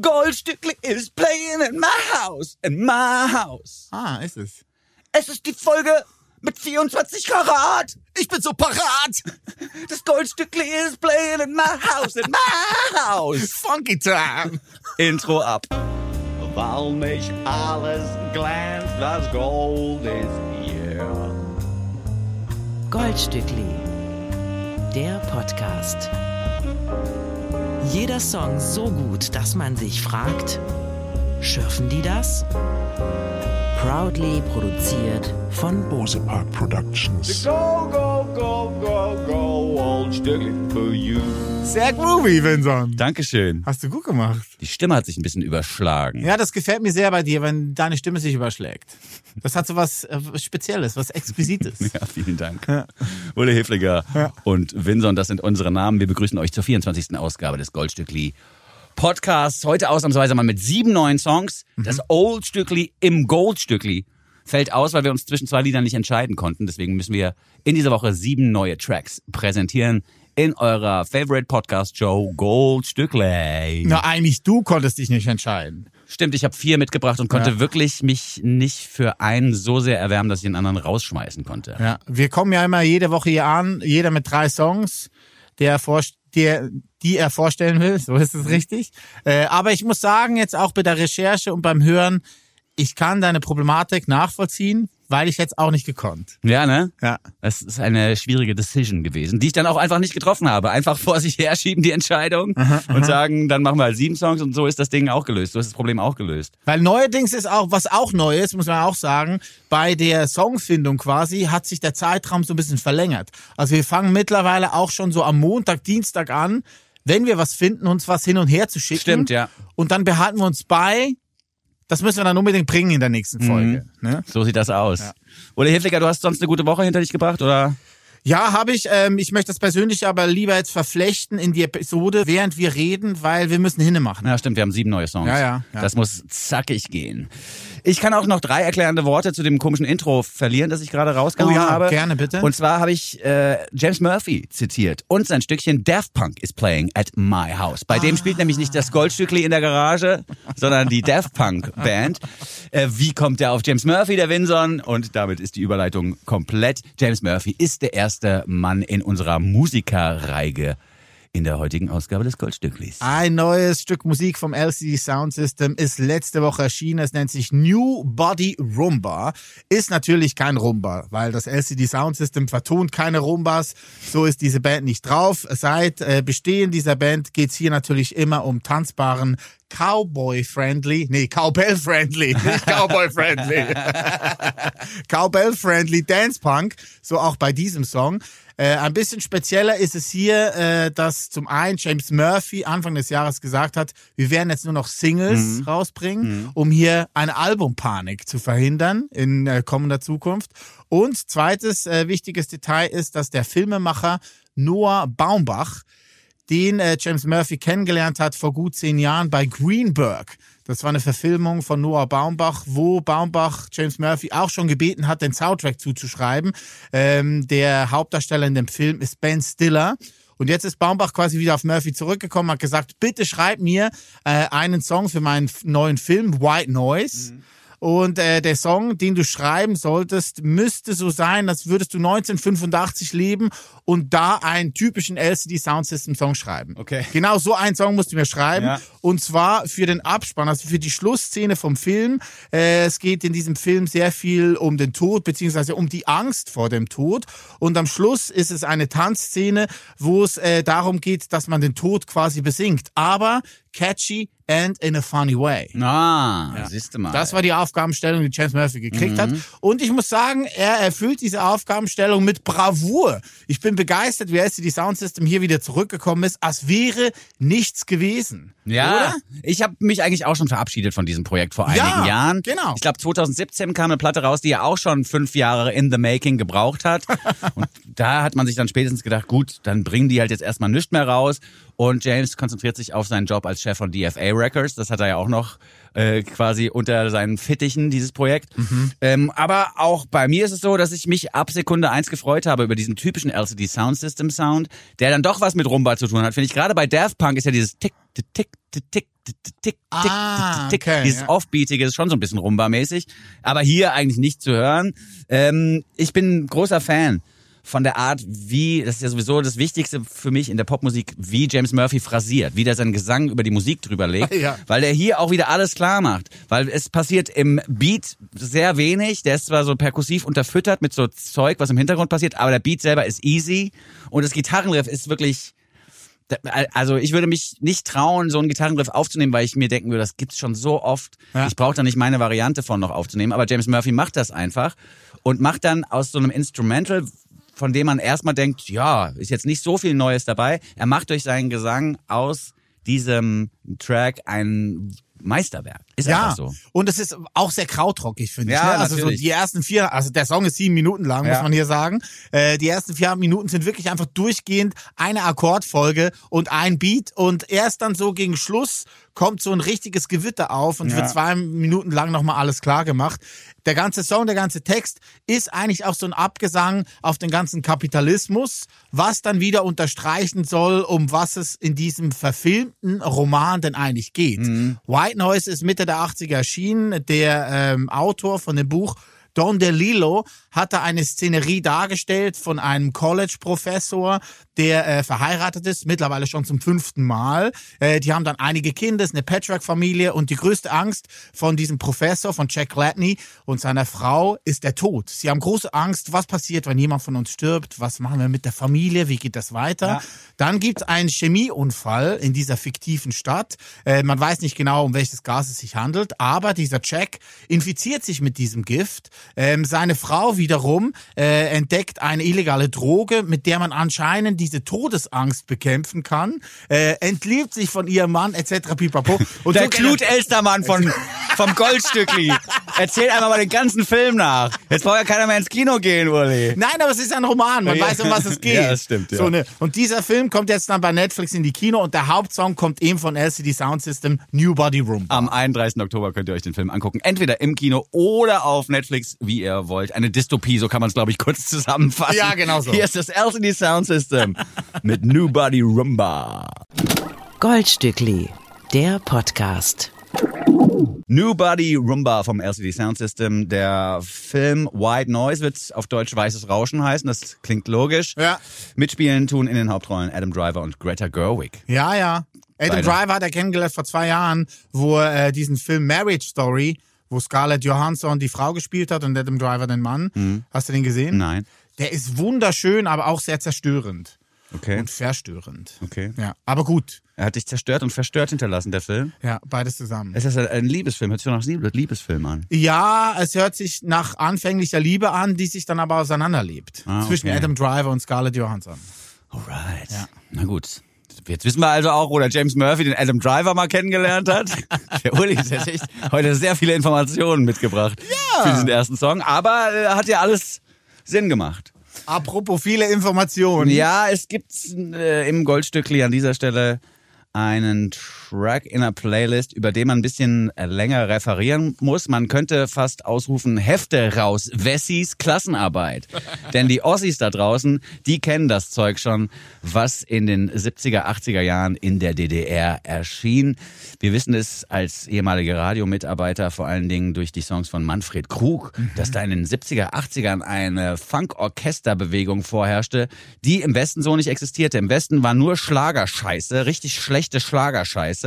Goldstückli is playing in my house, in my house. Ah, ist es. Es ist die Folge mit 24 Karat. Ich bin so parat. Das Goldstückli is playing in my house, in my house. Funky Time. Intro ab. Weil mich alles glänzt, das Gold ist hier. Goldstückli, der Podcast. Jeder Song so gut, dass man sich fragt, schürfen die das? Proudly produziert von Bose Park Productions. Go, go, go, go, go, Goldstückli for you. Sehr groovy, Vincent. Dankeschön. Hast du gut gemacht. Die Stimme hat sich ein bisschen überschlagen. Ja, das gefällt mir sehr bei dir, wenn deine Stimme sich überschlägt. Das hat so was, äh, was Spezielles, was Exquisites. Ja, vielen Dank. Ulle Hefliger Ja. und Vinson, das sind unsere Namen. Wir begrüßen euch zur 24. Ausgabe des Goldstückli Podcasts. Heute ausnahmsweise mal mit sieben neuen Songs. Das Old Stückli im Goldstückli fällt aus, weil wir uns zwischen zwei Liedern nicht entscheiden konnten. Deswegen müssen wir in dieser Woche sieben neue Tracks präsentieren in eurer Favorite Podcast Show Goldstückli. Na, eigentlich du konntest dich nicht entscheiden. Stimmt, ich habe vier mitgebracht und konnte Ja. wirklich mich nicht für einen so sehr erwärmen, dass ich den anderen rausschmeißen konnte. Ja, wir kommen ja immer jede Woche hier an, jeder mit drei Songs, der vor, der, die er vorstellen will, so ist es richtig. Äh, aber ich muss sagen, jetzt auch bei der Recherche und beim Hören, ich kann deine Problematik nachvollziehen, weil ich jetzt auch nicht gekonnt. Ja, ne? Ja. Das ist eine schwierige Decision gewesen, die ich dann auch einfach nicht getroffen habe. Einfach vor sich herschieben die Entscheidung und sagen, dann machen wir halt sieben Songs und so ist das Ding auch gelöst. So ist das Problem auch gelöst. Weil neuerdings ist auch, was auch neu ist, muss man auch sagen, bei der Songfindung quasi hat sich der Zeitraum so ein bisschen verlängert. Also wir fangen mittlerweile auch schon so am Montag, Dienstag an, wenn wir was finden, uns was hin und her zu schicken. Stimmt, ja. Und dann behalten wir uns bei, das müssen wir dann unbedingt bringen in der nächsten Folge. Ne? So sieht das aus. Oder Hilfiger, du hast sonst eine gute Woche hinter dich gebracht, oder? Ja, habe ich. Ähm, ich möchte das persönlich aber lieber jetzt verflechten in die Episode, während wir reden, weil wir müssen hinne machen. Ja, stimmt, wir haben sieben neue Songs. Ja, ja, ja. Das muss zackig gehen. Ich kann auch noch drei erklärende Worte zu dem komischen Intro verlieren, das ich gerade rausgehauen Oh ja, habe. gerne, bitte. Und zwar habe ich äh, James Murphy zitiert und sein Stückchen Daft Punk is playing at my house. Bei dem spielt nämlich nicht das Goldstückli in der Garage, sondern die Daft Punk Band. Äh, wie kommt der auf James Murphy, der Winson? Und damit ist die Überleitung komplett. James Murphy ist der erste Mann in unserer Musikerreihe in der heutigen Ausgabe des Goldstücklis. Ein neues Stück Musik vom LCD Sound System ist letzte Woche erschienen. Es nennt sich New Body Rumba. Ist natürlich kein Rumba, weil das LCD Sound System vertont keine Rumbas. So ist diese Band nicht drauf. Seit äh, Bestehen dieser Band geht's hier natürlich immer um tanzbaren Cowboy-friendly, nee, Cowbell-friendly, nicht Cowboy-friendly. Cowbell-friendly Dance Punk, so auch bei diesem Song. Äh, ein bisschen spezieller ist es hier, äh, dass zum einen James Murphy Anfang des Jahres gesagt hat, wir werden jetzt nur noch Singles rausbringen, um hier eine Albumpanik zu verhindern in äh, kommender Zukunft. Und zweites äh, wichtiges Detail ist, dass der Filmemacher Noah Baumbach den äh, James Murphy kennengelernt hat vor gut zehn Jahren bei Greenberg. Das war eine Verfilmung von Noah Baumbach, wo Baumbach James Murphy auch schon gebeten hat, den Soundtrack zuzuschreiben. Ähm, der Hauptdarsteller in dem Film ist Ben Stiller. Und jetzt ist Baumbach quasi wieder auf Murphy zurückgekommen, hat gesagt, bitte schreib mir äh, einen Song für meinen neuen Film White Noise. Und äh, der Song, den du schreiben solltest, müsste so sein, als würdest du 1985 leben und da einen typischen LCD Sound System Song schreiben. Okay. Genau so einen Song musst du mir schreiben. Ja. Und zwar für den Abspann, also für die Schlussszene vom Film. Äh, es geht in diesem Film sehr viel um den Tod, beziehungsweise um die Angst vor dem Tod. Und am Schluss ist es eine Tanzszene, wo es äh, darum geht, dass man den Tod quasi besingt. Aber catchy and in a funny way. Ah, siehst du mal. Das war die Aufgabenstellung, die James Murphy gekriegt hat. Und ich muss sagen, er erfüllt diese Aufgabenstellung mit Bravour. Ich bin begeistert, wie LCD Sound System hier wieder zurückgekommen ist, als wäre nichts gewesen. Ja, Oder? ich habe mich eigentlich auch schon verabschiedet von diesem Projekt vor Ja, einigen Jahren. genau. Ich glaube 2017 kam eine Platte raus, die ja auch schon fünf Jahre in the making gebraucht hat. Und da hat man sich dann spätestens gedacht, gut, dann bringen die halt jetzt erstmal nichts mehr raus. Und James konzentriert sich auf seinen Job als Chef von DFA Records. Das hat er ja auch noch äh, quasi unter seinen Fittichen, dieses Projekt. Ähm, aber auch bei mir ist es so, dass ich mich ab Sekunde eins gefreut habe über diesen typischen LCD Sound System Sound, der dann doch was mit Rumba zu tun hat. Finde ich gerade bei Daft Punk ist ja dieses Tick, tick, tick, tick, tick, tick, tick, Ah, tick, okay, Dieses ja. Offbeatige ist schon so ein bisschen Rumba-mäßig, aber hier eigentlich nicht zu hören. Ähm, ich bin großer Fan von der Art, wie, das ist ja sowieso das Wichtigste für mich in der Popmusik, wie James Murphy phrasiert, wie der seinen Gesang über die Musik drüber legt, Ja. weil der hier auch wieder alles klar macht, weil es passiert im Beat sehr wenig, der ist zwar so perkussiv unterfüttert mit so Zeug, was im Hintergrund passiert, aber der Beat selber ist easy und das Gitarrenriff ist wirklich also ich würde mich nicht trauen, so einen Gitarrenriff aufzunehmen, weil ich mir denken würde, das gibt's schon so oft. Ja. Ich brauche da nicht meine Variante von noch aufzunehmen. Aber James Murphy macht das einfach und macht dann aus so einem Instrumental, von dem man erstmal denkt, ja, ist jetzt nicht so viel Neues dabei. Er macht durch seinen Gesang aus diesem Track ein Meisterwerk. Ist Ja, so. und es ist auch sehr krautrockig, finde ich. Ja, ne? Also so die ersten vier, also der Song ist sieben Minuten lang, muss Ja. man hier sagen. Äh, die ersten vier Minuten sind wirklich einfach durchgehend eine Akkordfolge und ein Beat und erst dann so gegen Schluss kommt so ein richtiges Gewitter auf und Ja. wird zwei Minuten lang nochmal alles klar gemacht. Der ganze Song, der ganze Text ist eigentlich auch so ein Abgesang auf den ganzen Kapitalismus, was dann wieder unterstreichen soll, um was es in diesem verfilmten Roman denn eigentlich geht. White Noise ist Mitte der 80er erschienen. Der ähm, Autor von dem Buch Don DeLillo hatte eine Szenerie dargestellt von einem College-Professor, der äh, verheiratet ist, mittlerweile schon zum fünften Mal. Äh, die haben dann einige Kinder, ist eine Patchwork-Familie und die größte Angst von diesem Professor, von Jack Gladney und seiner Frau ist der Tod. Sie haben große Angst, was passiert, wenn jemand von uns stirbt, was machen wir mit der Familie, wie geht das weiter. Ja. Dann gibt es einen Chemieunfall in dieser fiktiven Stadt. Äh, man weiß nicht genau, um welches Gas es sich handelt, aber dieser Jack infiziert sich mit diesem Gift. Ähm, seine Frau wiederum äh, entdeckt eine illegale Droge, mit der man anscheinend diese Todesangst bekämpfen kann, äh, entliebt sich von ihrem Mann etc. pipapo. Und Der so- Knut Elstermann von, vom Goldstückli. Erzählt einmal mal den ganzen Film nach. Jetzt braucht ja keiner mehr ins Kino gehen, Uli. Nein, aber es ist ein Roman, man weiß, um was es geht. Ja, das stimmt, ja. So, ne? Und dieser Film kommt jetzt dann bei Netflix in die Kino und der Hauptsong kommt eben von LCD Sound System, New Body Room. Am 31. Oktober könnt ihr euch den Film angucken. Entweder im Kino oder auf Netflix, wie ihr wollt. Eine Dystopie, so kann man es, glaube ich, kurz zusammenfassen. Ja, genau so. Hier ist das LCD Sound System mit New Body Rumba. Goldstückli, der Podcast. New Body Rumba vom LCD Sound System. Der Film White Noise wird auf Deutsch Weißes Rauschen heißen. Das klingt logisch. Ja. Mitspielen tun in den Hauptrollen Adam Driver und Greta Gerwig. Ja, ja. Adam Beide. Driver hat er kennengelernt vor zwei Jahren, wo er äh, diesen Film Marriage Story, wo Scarlett Johansson die Frau gespielt hat und Adam Driver den Mann. Hast du den gesehen? Mhm. Nein. Der ist wunderschön, aber auch sehr zerstörend. Okay. Und verstörend. Okay. Ja, aber gut. Er hat dich zerstört und verstört hinterlassen, der Film. Ja, beides zusammen. Es ist ein Liebesfilm. Hört sich doch nach Liebe- Liebesfilm an. Ja, es hört sich nach anfänglicher Liebe an, die sich dann aber auseinanderlebt. Ah, Zwischen okay. Adam Driver und Scarlett Johansson. Alright. Na gut. Jetzt wissen wir also auch, wo der James Murphy den Adam Driver mal kennengelernt hat. Der Uli hat echt heute sehr viele Informationen mitgebracht für diesen ersten Song. Aber äh, hat ja alles Sinn gemacht. Apropos viele Informationen. Ja, es gibt äh, im Goldstückli an dieser Stelle einen Track in der Playlist, über den man ein bisschen äh, länger referieren muss. Man könnte fast ausrufen, Hefte raus, Wessis Klassenarbeit. Denn die Ossis da draußen, die kennen das Zeug schon, was in den 70er, 80er Jahren in der DDR erschien. Wir wissen es als ehemalige Radiomitarbeiter vor allen Dingen durch die Songs von Manfred Krug, dass da in den 70er, 80ern eine Funk-Orchester-Bewegung vorherrschte, die im Westen so nicht existierte. Im Westen war nur Schlagerscheiße, richtig schlechte Schlagerscheiße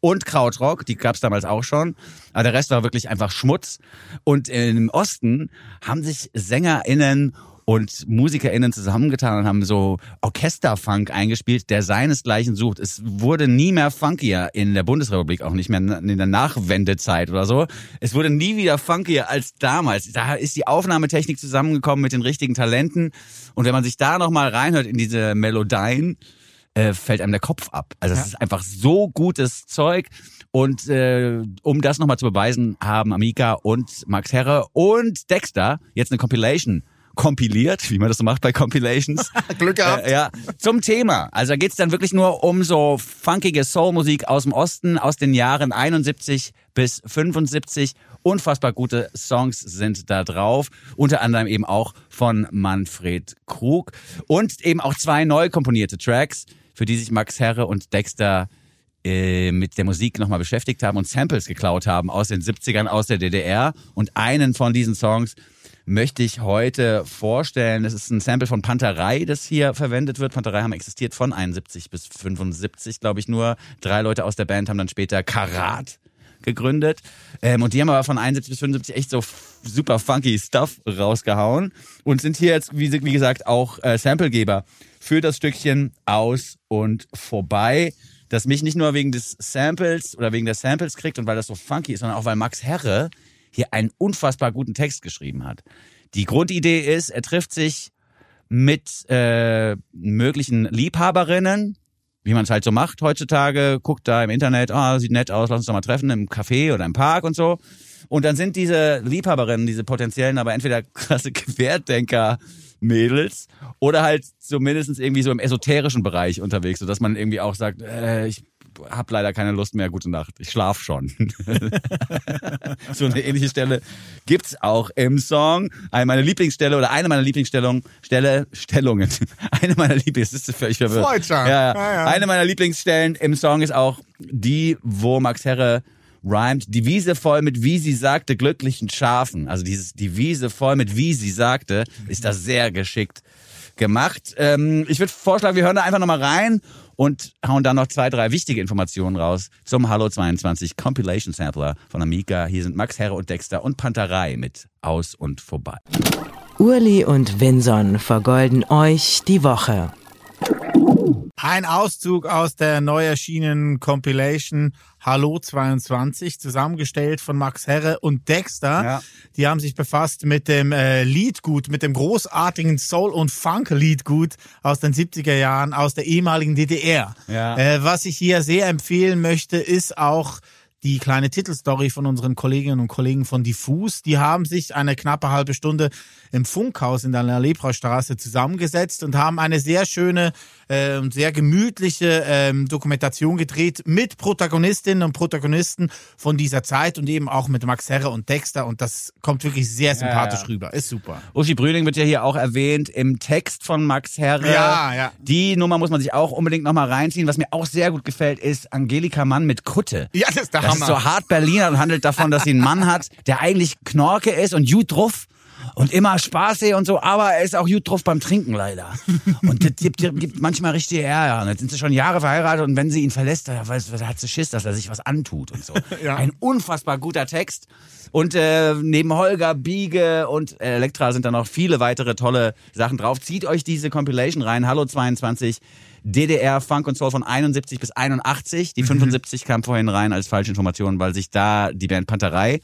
und Krautrock, die gab's damals auch schon. Aber der Rest war wirklich einfach Schmutz. Und im Osten haben sich SängerInnen und MusikerInnen zusammengetan und haben so Orchesterfunk eingespielt, der seinesgleichen sucht. Es wurde nie mehr funkier in der Bundesrepublik, auch nicht mehr in der Nachwendezeit oder so. Es wurde nie wieder funkier als damals. Da ist die Aufnahmetechnik zusammengekommen mit den richtigen Talenten. Und wenn man sich da nochmal reinhört in diese Melodien, äh, fällt einem der Kopf ab. Also es ist einfach so gutes Zeug. Und äh, um das nochmal zu beweisen, haben Amika und Max Herre und Dexter jetzt eine Compilation kompiliert, wie man das so macht bei Compilations. Glück gehabt. Äh, ja, zum Thema. Also da geht's dann wirklich nur um so funkige Soulmusik aus dem Osten, aus den Jahren 71 bis 75. Unfassbar gute Songs sind da drauf. Unter anderem eben auch von Manfred Krug. Und eben auch zwei neu komponierte Tracks, für die sich Max Herre und Dexter äh, mit der Musik nochmal beschäftigt haben und Samples geklaut haben aus den 70ern, aus der DDR. Und einen von diesen Songs möchte ich heute vorstellen. Das ist ein Sample von Panterei, das hier verwendet wird. Panterei haben existiert von 71 bis 75, glaube ich, nur. Drei Leute aus der Band haben dann später Karat gegründet. Ähm, und die haben aber von 71 bis 75 echt so super funky Stuff rausgehauen und sind hier jetzt, wie, wie gesagt, auch äh, Samplegeber für das Stückchen aus und vorbei, das mich nicht nur wegen des Samples oder wegen der Samples kriegt und weil das so funky ist, sondern auch weil Max Herre hier einen unfassbar guten Text geschrieben hat. Die Grundidee ist, er trifft sich mit äh, möglichen Liebhaberinnen, wie man es halt so macht heutzutage, guckt da im Internet, ah, sieht nett aus, lass uns doch mal treffen im Café oder im Park und so. Und dann sind diese Liebhaberinnen, diese potenziellen, aber entweder krasse Querdenker Mädels oder halt zumindest irgendwie so im esoterischen Bereich unterwegs, sodass man irgendwie auch sagt, äh, ich hab leider keine Lust mehr, gute Nacht, ich schlaf schon. so eine ähnliche Stelle gibt's auch im Song. Eine meiner Lieblingsstelle oder eine meiner Lieblingsstellungen, Stelle, Stellungen. Eine meiner Lieblings, das ist völlig verwirrt. Ja, ja. Eine meiner Lieblingsstellen im Song ist auch die, wo Max Herre rhymt, die Wiese voll mit, wie sie sagte, glücklichen Schafen. Also dieses, die Wiese voll mit, wie sie sagte, ist da sehr geschickt gemacht. Ähm, ich würde vorschlagen, wir hören da einfach nochmal rein und hauen dann noch zwei, drei wichtige Informationen raus zum Hallo 22 Compilation Sampler von Amiga. Hier sind Max Herre und Dexter und Panterei mit Aus und Vorbei. Urli und Vinson vergolden euch die Woche. Ein Auszug aus der neu erschienenen Compilation Hallo 22, zusammengestellt von Max Herre und Dexter. Ja. Die haben sich befasst mit dem äh, Liedgut, mit dem großartigen Soul- und Funk-Liedgut aus den 70er Jahren aus der ehemaligen DDR. Ja. Äh, was ich hier sehr empfehlen möchte, ist auch die kleine Titelstory von unseren Kolleginnen und Kollegen von Diffus. Die haben sich eine knappe halbe Stunde im Funkhaus in der Lebraustraße zusammengesetzt und haben eine sehr schöne äh, sehr gemütliche ähm, Dokumentation gedreht mit Protagonistinnen und Protagonisten von dieser Zeit und eben auch mit Max Herre und Dexter und das kommt wirklich sehr sympathisch ja. rüber. Ist super. Uschi Brüning wird ja hier auch erwähnt im Text von Max Herre. Ja, ja. Die Nummer muss man sich auch unbedingt nochmal reinziehen. Was mir auch sehr gut gefällt, ist Angelika Mann mit Kutte. Ja, das ist der Das Hammer. ist so hart Berliner und handelt davon, dass sie einen Mann hat, der eigentlich Knorke ist und gut drauf und immer Spaß und so, aber er ist auch gut drauf beim Trinken leider. Und das gibt, gibt manchmal richtig Ärger. Und jetzt sind sie schon Jahre verheiratet und wenn sie ihn verlässt, da, weiß, da hat sie Schiss, dass er sich was antut und so. Ja. Ein unfassbar guter Text. Und äh, neben Holger, Biege und Elektra sind da noch viele weitere tolle Sachen drauf. Zieht euch diese Compilation rein. Hallo 22. DDR Funk und Soul von 71 bis 81. Die 75 kam vorhin rein als falsche Information, weil sich da die Band Panterei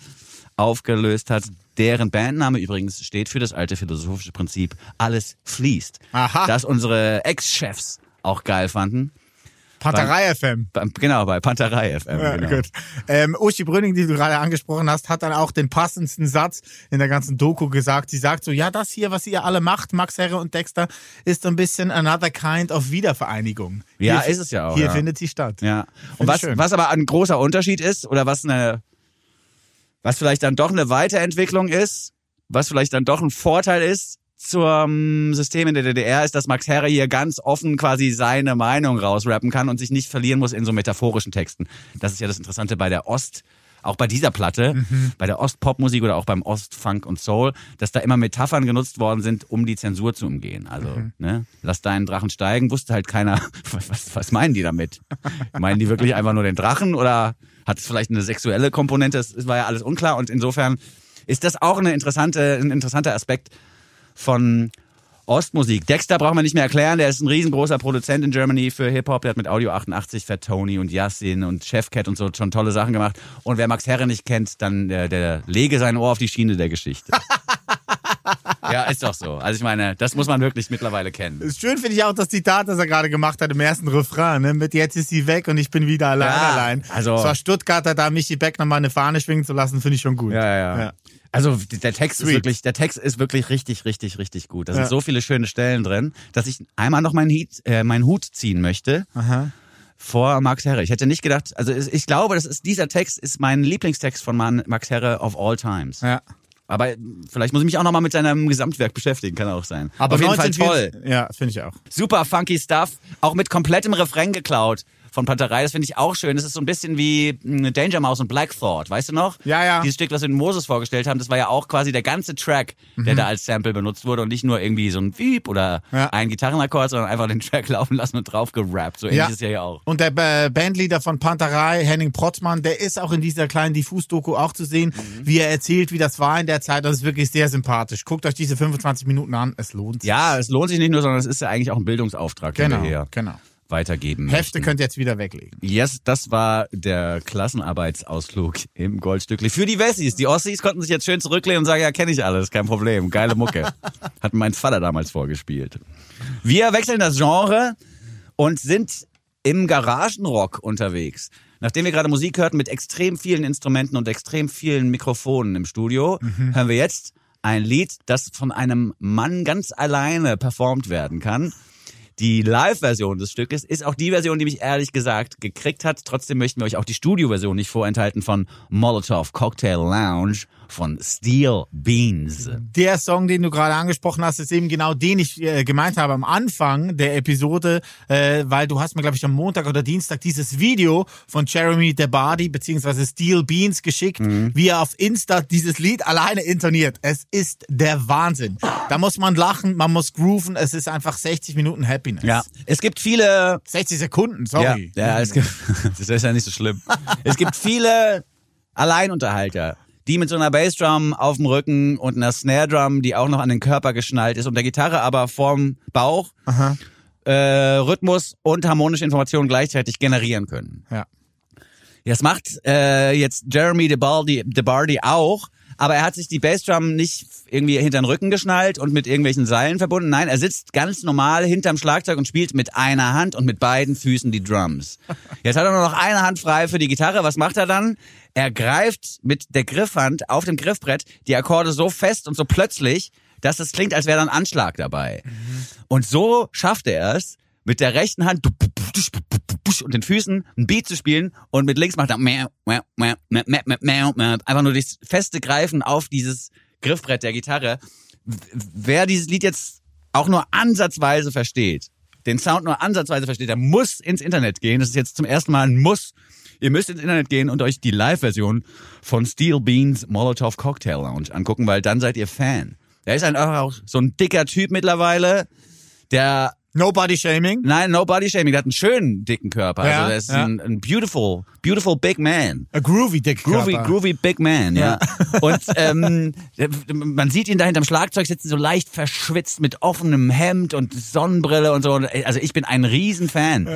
aufgelöst hat. Deren Bandname übrigens steht für das alte philosophische Prinzip, alles fließt. Aha. Das unsere Ex-Chefs auch geil fanden. Panterei FM. Beim- Genau, bei Panterei FM. Ja, genau. gut. Ähm, Uschi Brünning, die du gerade angesprochen hast, hat dann auch den passendsten Satz in der ganzen Doku gesagt. Sie sagt so, ja, das hier, was ihr alle macht, Max Herre und Dexter, ist so ein bisschen another kind of Wiedervereinigung. Ja, Hier- ist es ja auch, Hier ja. findet sie statt. Ja. Und was, was aber ein großer Unterschied ist, oder was eine, was vielleicht dann doch eine Weiterentwicklung ist, was vielleicht dann doch ein Vorteil ist zum System in der DDR, ist, dass Max Herre hier ganz offen quasi seine Meinung rausrappen kann und sich nicht verlieren muss in so metaphorischen Texten. Das ist ja das Interessante bei der Ost, auch bei dieser Platte, Mhm. bei der Ostpopmusik oder auch beim Ostfunk und Soul, dass da immer Metaphern genutzt worden sind, um die Zensur zu umgehen. Also, Mhm. ne, lass deinen Drachen steigen, wusste halt keiner, was, was, was meinen die damit? meinen die wirklich einfach nur den Drachen oder hat es vielleicht eine sexuelle Komponente? Das das war ja alles unklar und insofern ist das auch eine interessante, ein interessanter Aspekt von Ostmusik. Dexter braucht man nicht mehr erklären, der ist ein riesengroßer Produzent in Germany für Hip-Hop, der hat mit Audio 88, Fat Tony und Yassin und Chefcat und so schon tolle Sachen gemacht. Und wer Max Herre nicht kennt, dann der, der lege sein Ohr auf die Schiene der Geschichte. ja, ist doch so. Also ich meine, das muss man wirklich mittlerweile kennen. Ist Schön finde ich auch das Zitat, das er gerade gemacht hat im ersten Refrain, ne? mit jetzt ist sie weg und ich bin wieder allein Ja, allein. also- Es war Stuttgarter, da Michi Beck nochmal eine Fahne schwingen zu lassen, finde ich schon gut. Ja, ja, ja. Also der Text ist Sweet. wirklich, der Text ist wirklich richtig, richtig, richtig gut. Da sind Ja. so viele schöne Stellen drin, dass ich einmal noch meinen, Hut, äh, meinen Hut ziehen möchte Aha. vor Max Herre. Ich hätte nicht gedacht, also ich glaube, das ist dieser Text ist mein Lieblingstext von Max Herre of all times. Ja. Aber vielleicht muss ich mich auch noch mal mit seinem Gesamtwerk beschäftigen, kann auch sein. Aber Auf jeden Fall 1944 toll. Ja, finde ich auch. Super funky Stuff, auch mit komplettem Refrain geklaut von Panterei, das finde ich auch schön. Das ist so ein bisschen wie mh, Danger Mouse und Black Thought, weißt du noch? Ja, ja. Dieses Stück, was wir in Moses vorgestellt haben, das war ja auch quasi der ganze Track, der da als Sample benutzt wurde und nicht nur irgendwie so ein Wiep oder Mhm. Ja. ein Gitarrenakkord, sondern einfach den Track laufen lassen und drauf gerappt. So ähnlich ist ja hier auch. Und der äh, Bandleader von Panterei, Henning Protzmann, der ist auch in dieser kleinen Diffus-Doku auch zu sehen, Mhm. wie er erzählt, wie das war in der Zeit. Das ist wirklich sehr sympathisch. Guckt euch diese 25 Minuten an, es lohnt sich. Ja, es lohnt sich nicht nur, sondern es ist ja eigentlich auch ein Bildungsauftrag, genau, genau. Weitergeben Hefte möchten. könnt ihr jetzt wieder weglegen. Yes, das war der Klassenarbeitsausflug im Goldstückli. Für die Wessis. Die Ossis konnten sich jetzt schön zurücklehnen und sagen, ja, kenne ich alles, kein Problem. Geile Mucke. Hat mein Vater damals vorgespielt. Wir wechseln das Genre und sind im Garagenrock unterwegs. Nachdem wir gerade Musik hörten mit extrem vielen Instrumenten und extrem vielen Mikrofonen im Studio, hören wir jetzt ein Lied, das von einem Mann ganz alleine performt werden kann. Die Live-Version des Stückes ist auch die Version, die mich ehrlich gesagt gekriegt hat. Trotzdem möchten wir euch auch die Studio-Version nicht vorenthalten von Molotov Cocktail Lounge von Steel Beans. Der Song, den du gerade angesprochen hast, ist eben genau den ich äh, gemeint habe am Anfang der Episode, äh, weil du hast mir, glaube ich, am Montag oder Dienstag dieses Video von Jeremy DeBardi beziehungsweise Steel Beans geschickt, Mhm. wie er auf Insta dieses Lied alleine intoniert. Es ist der Wahnsinn. Da muss man lachen, man muss grooven, es ist einfach 60 Minuten Happiness. Ja, es gibt viele 60 Sekunden, sorry. Ja, ja es gibt, das ist ja nicht so schlimm. Es gibt viele Alleinunterhalter, die mit so einer Bassdrum auf dem Rücken und einer Snare Drum, die auch noch an den Körper geschnallt ist und der Gitarre aber vorm Bauch äh, Rhythmus und harmonische Informationen gleichzeitig generieren können. Ja. Das macht äh, jetzt Jeremy DeBardi, DeBardi auch, aber er hat sich die Bassdrum nicht irgendwie hinter den Rücken geschnallt und mit irgendwelchen Seilen verbunden. Nein, er sitzt ganz normal hinterm Schlagzeug und spielt mit einer Hand und mit beiden Füßen die Drums. Jetzt hat er nur noch eine Hand frei für die Gitarre. Was macht er dann? Er greift mit der Griffhand auf dem Griffbrett die Akkorde so fest und so plötzlich, dass es klingt, als wäre da ein Anschlag dabei. Und so schafft er es, mit der rechten Hand und den Füßen ein Beat zu spielen und mit links macht er einfach nur das feste Greifen auf dieses Griffbrett der Gitarre. Wer dieses Lied jetzt auch nur ansatzweise versteht, den Sound nur ansatzweise versteht, der muss ins Internet gehen. Das ist jetzt zum ersten Mal ein Muss. Ihr müsst ins Internet gehen und euch die Live-Version von Steel Beans Molotov Cocktail Lounge angucken, weil dann seid ihr Fan. Er ist einfach auch so ein dicker Typ mittlerweile, der Nobody Shaming. Nein, no body shaming. Der hat einen schönen dicken Körper. Ja, also der ist ja. ein, ein beautiful, beautiful big man. A groovy dick Groovy, Körper. groovy big man, ja. Und ähm, man sieht ihn da hinterm Schlagzeug sitzen, so leicht verschwitzt mit offenem Hemd und Sonnenbrille und so. Also ich bin ein Riesenfan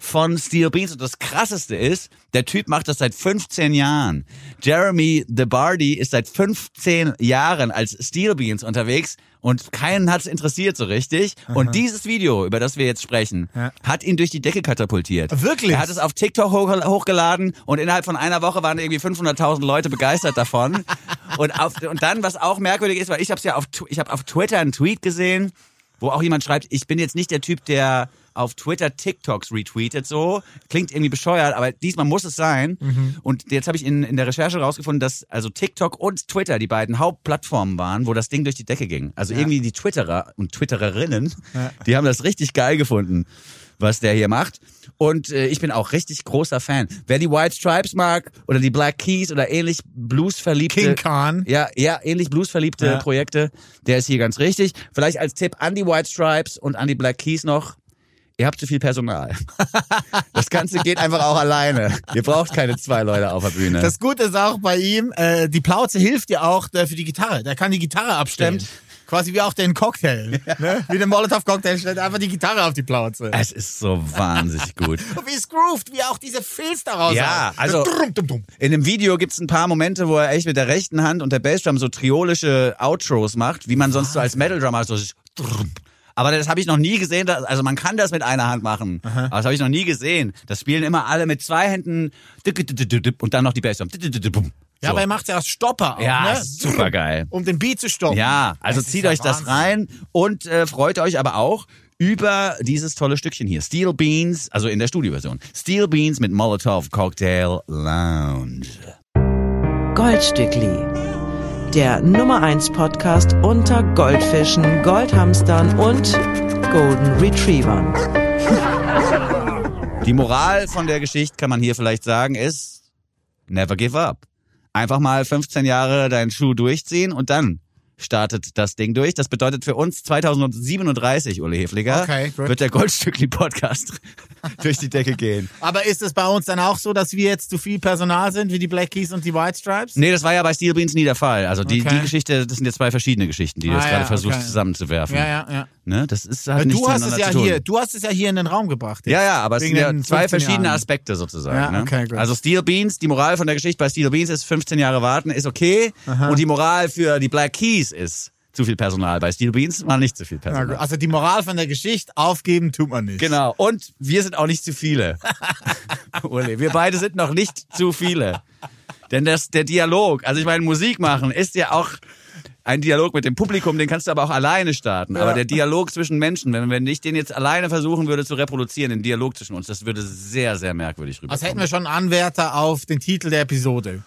von Steel Beans. Und das Krasseste ist, der Typ macht das seit 15 Jahren. Jeremy DeBardi ist seit 15 Jahren als Steel Beans unterwegs und keinen hat's interessiert so richtig. Und dieses Video, über das wir jetzt sprechen, hat ihn durch die Decke katapultiert. Wirklich? Er hat es auf TikTok hoch, hochgeladen und innerhalb von einer Woche waren irgendwie 500.000 Leute begeistert davon. und, auf, und dann, was auch merkwürdig ist, weil ich habe ja auf, ich habe auf Twitter einen Tweet gesehen, wo auch jemand schreibt, ich bin jetzt nicht der Typ, der auf Twitter TikToks retweetet, so. Klingt irgendwie bescheuert, aber diesmal muss es sein. Und jetzt habe ich in, in der Recherche rausgefunden, dass also TikTok und Twitter die beiden Hauptplattformen waren, wo das Ding durch die Decke ging. Also irgendwie die Twitterer und Twittererinnen, die haben das richtig geil gefunden, was der hier macht. Und äh, ich bin auch richtig großer Fan. Wer die White Stripes mag oder die Black Keys oder ähnlich bluesverliebte King Khan. ja, ja, ähnlich bluesverliebte Ja. Projekte, der ist hier ganz richtig. Vielleicht als Tipp an die White Stripes und an die Black Keys noch. Ihr habt zu viel Personal. Das Ganze geht einfach auch alleine. Ihr braucht keine zwei Leute auf der Bühne. Das Gute ist auch bei ihm, äh, die Plauze hilft dir auch äh, für die Gitarre. Der kann die Gitarre. Stimmt. Quasi wie auch den Cocktail. Ne? Wie den Molotov-Cocktail stellt einfach die Gitarre auf die Plauze. es ist so wahnsinnig gut. Und wie es grooved, wie auch diese Filz daraus Ja, hat. also-. In dem Video gibt's ein paar Momente, wo er echt mit der rechten Hand und der Bassdrum so triolische Outros macht, wie man sonst so als Metal Drummer so aber das habe ich noch nie gesehen. dass- Also man kann das mit einer Hand machen. Aber das habe ich noch nie gesehen. Das spielen immer alle mit zwei Händen und dann noch die Bassdrum. Ja, So. aber er macht ja als Stopper auch, Ja, ne? super geil. Um den Beat zu stoppen. Ja, also Das zieht ja euch das Wahnsinn. rein und äh, freut euch aber auch über dieses tolle Stückchen hier. Steel Beans, also in der Studioversion. Steel Beans mit Molotov Cocktail Lounge. Goldstückli. Der Nummer 1 Podcast unter Goldfischen, Goldhamstern und Golden Retrievern. Die Moral von der Geschichte kann man hier vielleicht sagen ist, never give up. Einfach mal 15 Jahre deinen Schuh durchziehen und dann startet das Ding durch. Das bedeutet für uns 2037, Uli Hefliger, Okay, wird der Goldstückli-Podcast durch die Decke gehen. Aber ist es bei uns dann auch so, dass wir jetzt zu viel Personal sind, wie die Black Keys und die White Stripes? Nee, das war ja bei Steel Beans nie der Fall. Also die, Okay. die Geschichte, das sind jetzt zwei verschiedene Geschichten, die du Ah, jetzt gerade ja, versuchst okay. zusammenzuwerfen. Ja, ja, ja. Ne? Das ist halt nichts Du hast es ja hier, du hast es ja hier in den Raum gebracht. jetzt. Ja, ja, aber es Wegen sind ja zwei 15 verschiedene Jahren. Aspekte sozusagen. Ja, ne? okay, gut. Also Steel Beans, die Moral von der Geschichte bei Steel Beans ist 15 Jahre warten, ist okay. Und die Moral für die Black Keys ist zu viel Personal. Bei Steel Beans war nicht zu viel Na Personal. Also die Moral von der Geschichte, aufgeben tut man nicht. Genau. Und wir sind auch nicht zu viele. Uli, wir beide sind noch nicht zu viele. Denn das, der Dialog, also ich meine, Musik machen ist ja auch ein Dialog mit dem Publikum, den kannst du aber auch alleine starten. Aber der Dialog zwischen Menschen, wenn, wenn ich den jetzt alleine versuchen würde zu reproduzieren, den Dialog zwischen uns, das würde sehr, sehr merkwürdig rüberkommen. Also hätten wir schon Anwärter auf den Titel der Episode.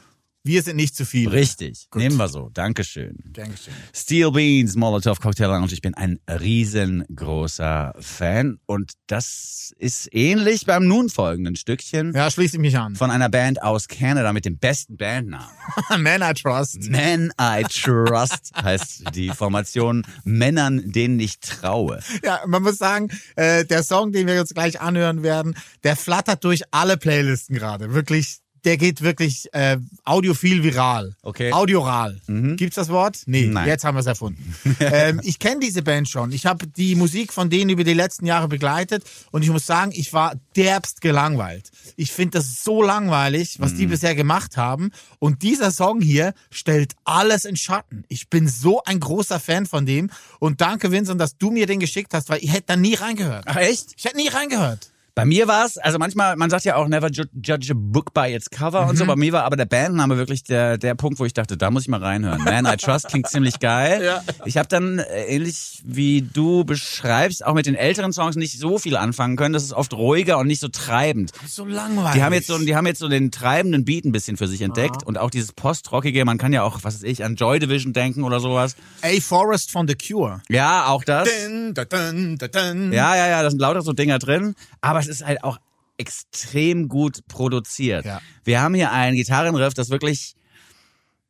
Wir sind nicht zu viele. Richtig. Nehmen wir so. Dankeschön. Dankeschön. Steel Beans, Molotov Cocktail Lounge. Ich bin ein riesengroßer Fan. Und das ist ähnlich beim nun folgenden Stückchen Ja, schließe ich mich an. von einer Band aus Canada mit dem besten Bandnamen. Man I Trust. Man I Trust heißt die Formation Männern, denen ich traue. Ja, man muss sagen, äh, der Song, den wir uns gleich anhören werden, der flattert durch alle Playlisten gerade. Wirklich, der geht wirklich äh, audiophil viral. Okay. Mhm. Audioral. Gibt's das Wort? Nee, Nein. jetzt haben wir es erfunden. ähm, ich kenne diese Band schon. Ich habe die Musik von denen über die letzten Jahre begleitet und ich muss sagen, ich war derbst gelangweilt. Ich finde das so langweilig, was Mhm. die bisher gemacht haben. Und dieser Song hier stellt alles in Schatten. Ich bin so ein großer Fan von dem. Und danke, Vincent, dass du mir den geschickt hast, weil ich hätte da nie reingehört. Ach echt? Ich hätte nie reingehört. Bei mir war es, also manchmal, man sagt ja auch never ju- judge a book by its cover und so. Bei mir war aber der Bandname wirklich der, der Punkt, wo ich dachte, da muss ich mal reinhören. Man I Trust klingt ziemlich geil. Ja. Ich habe dann, äh, ähnlich wie du beschreibst, auch mit den älteren Songs nicht so viel anfangen können. Das ist oft ruhiger und nicht so treibend. So langweilig. Die haben jetzt so, die haben jetzt so den treibenden Beat ein bisschen für sich entdeckt und auch dieses Postrockige. Man kann ja auch, was weiß ich, an Joy Division denken oder sowas. A Forest von The Cure. Ja, auch das. Dun, dun, dun. Ja, ja, ja, da sind lauter so Dinger drin. Aber es ist halt auch extrem gut produziert. Ja. Wir haben hier einen Gitarrenriff, das wirklich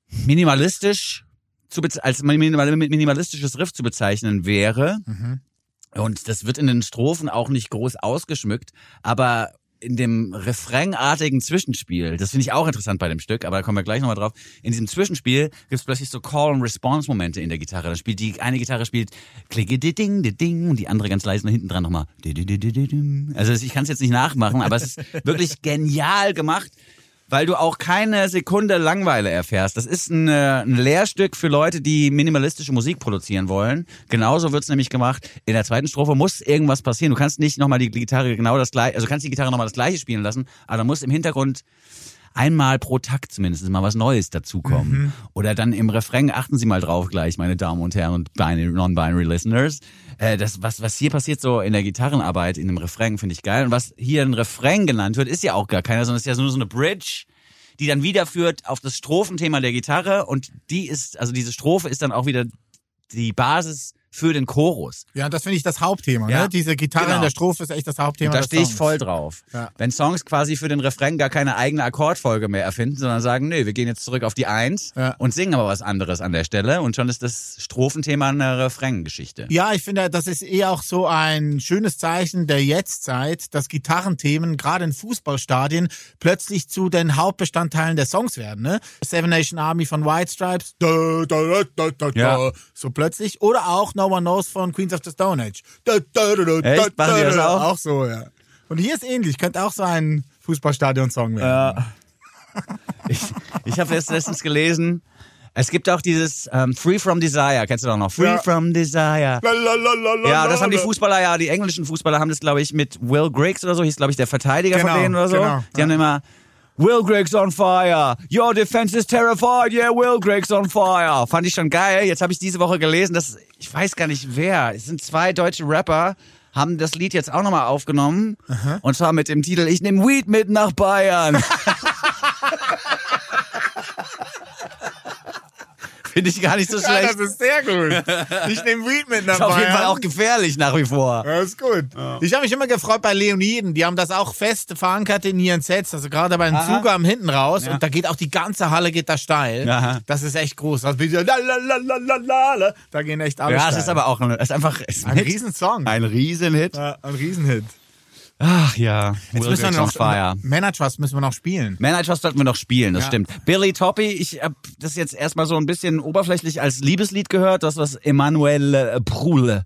minimalistisch zu als minimal- minimalistisches Riff zu bezeichnen wäre. Und das wird in den Strophen auch nicht groß ausgeschmückt, aber in dem refrainartigen Zwischenspiel, das finde ich auch interessant bei dem Stück, aber da kommen wir gleich nochmal drauf. In diesem Zwischenspiel gibt es plötzlich so Call-and-Response-Momente in der Gitarre. Da spielt die eine Gitarre spielt klicke di ding di ding und die andere ganz leise und hinten dran nochmal. Also ich kann es jetzt nicht nachmachen, aber es ist wirklich genial gemacht weil du auch keine Sekunde Langweile erfährst. Das ist ein, äh, ein Lehrstück für Leute, die minimalistische Musik produzieren wollen. Genauso wird's nämlich gemacht. In der zweiten Strophe muss irgendwas passieren. Du kannst nicht nochmal die Gitarre genau das gleiche, also kannst die Gitarre nochmal das gleiche spielen lassen, aber da muss im Hintergrund einmal pro Takt zumindest mal was Neues dazukommen. Oder dann im Refrain, achten Sie mal drauf gleich, meine Damen und Herren und binary- non-binary Listeners. Äh, das, was, was hier passiert so in der Gitarrenarbeit, in dem Refrain, finde ich geil. Und was hier ein Refrain genannt wird, ist ja auch gar keiner, sondern ist ja nur so eine Bridge, die dann wieder führt auf das Strophenthema der Gitarre und die ist, also diese Strophe ist dann auch wieder die Basis für den Chorus. Ja, das finde ich das Hauptthema. Ja, Ne? Diese Gitarre genau. in der Strophe ist echt das Hauptthema. Und da stehe ich voll drauf. Ja. Wenn Songs quasi für den Refrain gar keine eigene Akkordfolge mehr erfinden, sondern sagen, nö, wir gehen jetzt zurück auf die Eins Ja. und singen aber was anderes an der Stelle und schon ist das Strophenthema eine Refrain-Geschichte. Ja, ich finde, das ist eher auch so ein schönes Zeichen der Jetztzeit, dass Gitarrenthemen gerade in Fußballstadien plötzlich zu den Hauptbestandteilen der Songs werden. Ne? Seven Nation Army von White Stripes, da, so plötzlich. Oder auch No One Knows von Queens of the Stone Age. Da, da, da, da, Echt? Machen die das da, auch? Auch so, ja. Und hier ist ähnlich, könnte auch so ein Fußballstadion-Song werden. Ja. Ich, ich habe jetzt letztens gelesen, es gibt auch dieses ähm, Free From Desire, kennst du doch noch? Free Ja. From Desire. Lalalala. Ja, das haben die Fußballer, ja, die englischen Fußballer haben das, glaube ich, mit Will Griggs oder so, hieß, glaube ich, der Verteidiger Genau, von denen oder so. genau, die haben immer Will Griggs on fire. Your defense is terrified. Yeah, Will Griggs on fire. Fand ich schon geil. Jetzt habe ich diese Woche gelesen, dass ich weiß gar nicht wer. Es sind zwei deutsche Rapper, haben das Lied jetzt auch nochmal aufgenommen. Und zwar mit dem Titel Ich nehme Weed mit nach Bayern. Finde ich gar nicht so Ja, schlecht. das ist sehr gut. Ich nehme Weed mit nach ist auf jeden Fall auch gefährlich nach wie vor. Ja, ist gut. Ich habe mich immer gefreut bei Leoniden. Die haben das auch fest verankert in ihren Sets. Also gerade bei den Aha. Zugaben hinten raus. Ja. Und da geht auch die ganze Halle geht da steil. Aha. Das ist echt groß. Also. Da gehen echt alle Ja, steil. es ist aber auch ein, es ist einfach ist ein Hit. Riesensong. Ein Riesenhit. Ja, ein Riesenhit. Ach ja, Jetzt müssen wir noch, Fire. Männer Trust müssen wir noch spielen. Man I Trust sollten wir noch spielen, das Ja. stimmt. Billy Toppy, ich hab das jetzt erstmal so ein bisschen oberflächlich als Liebeslied gehört, das was Emmanuel äh, Proule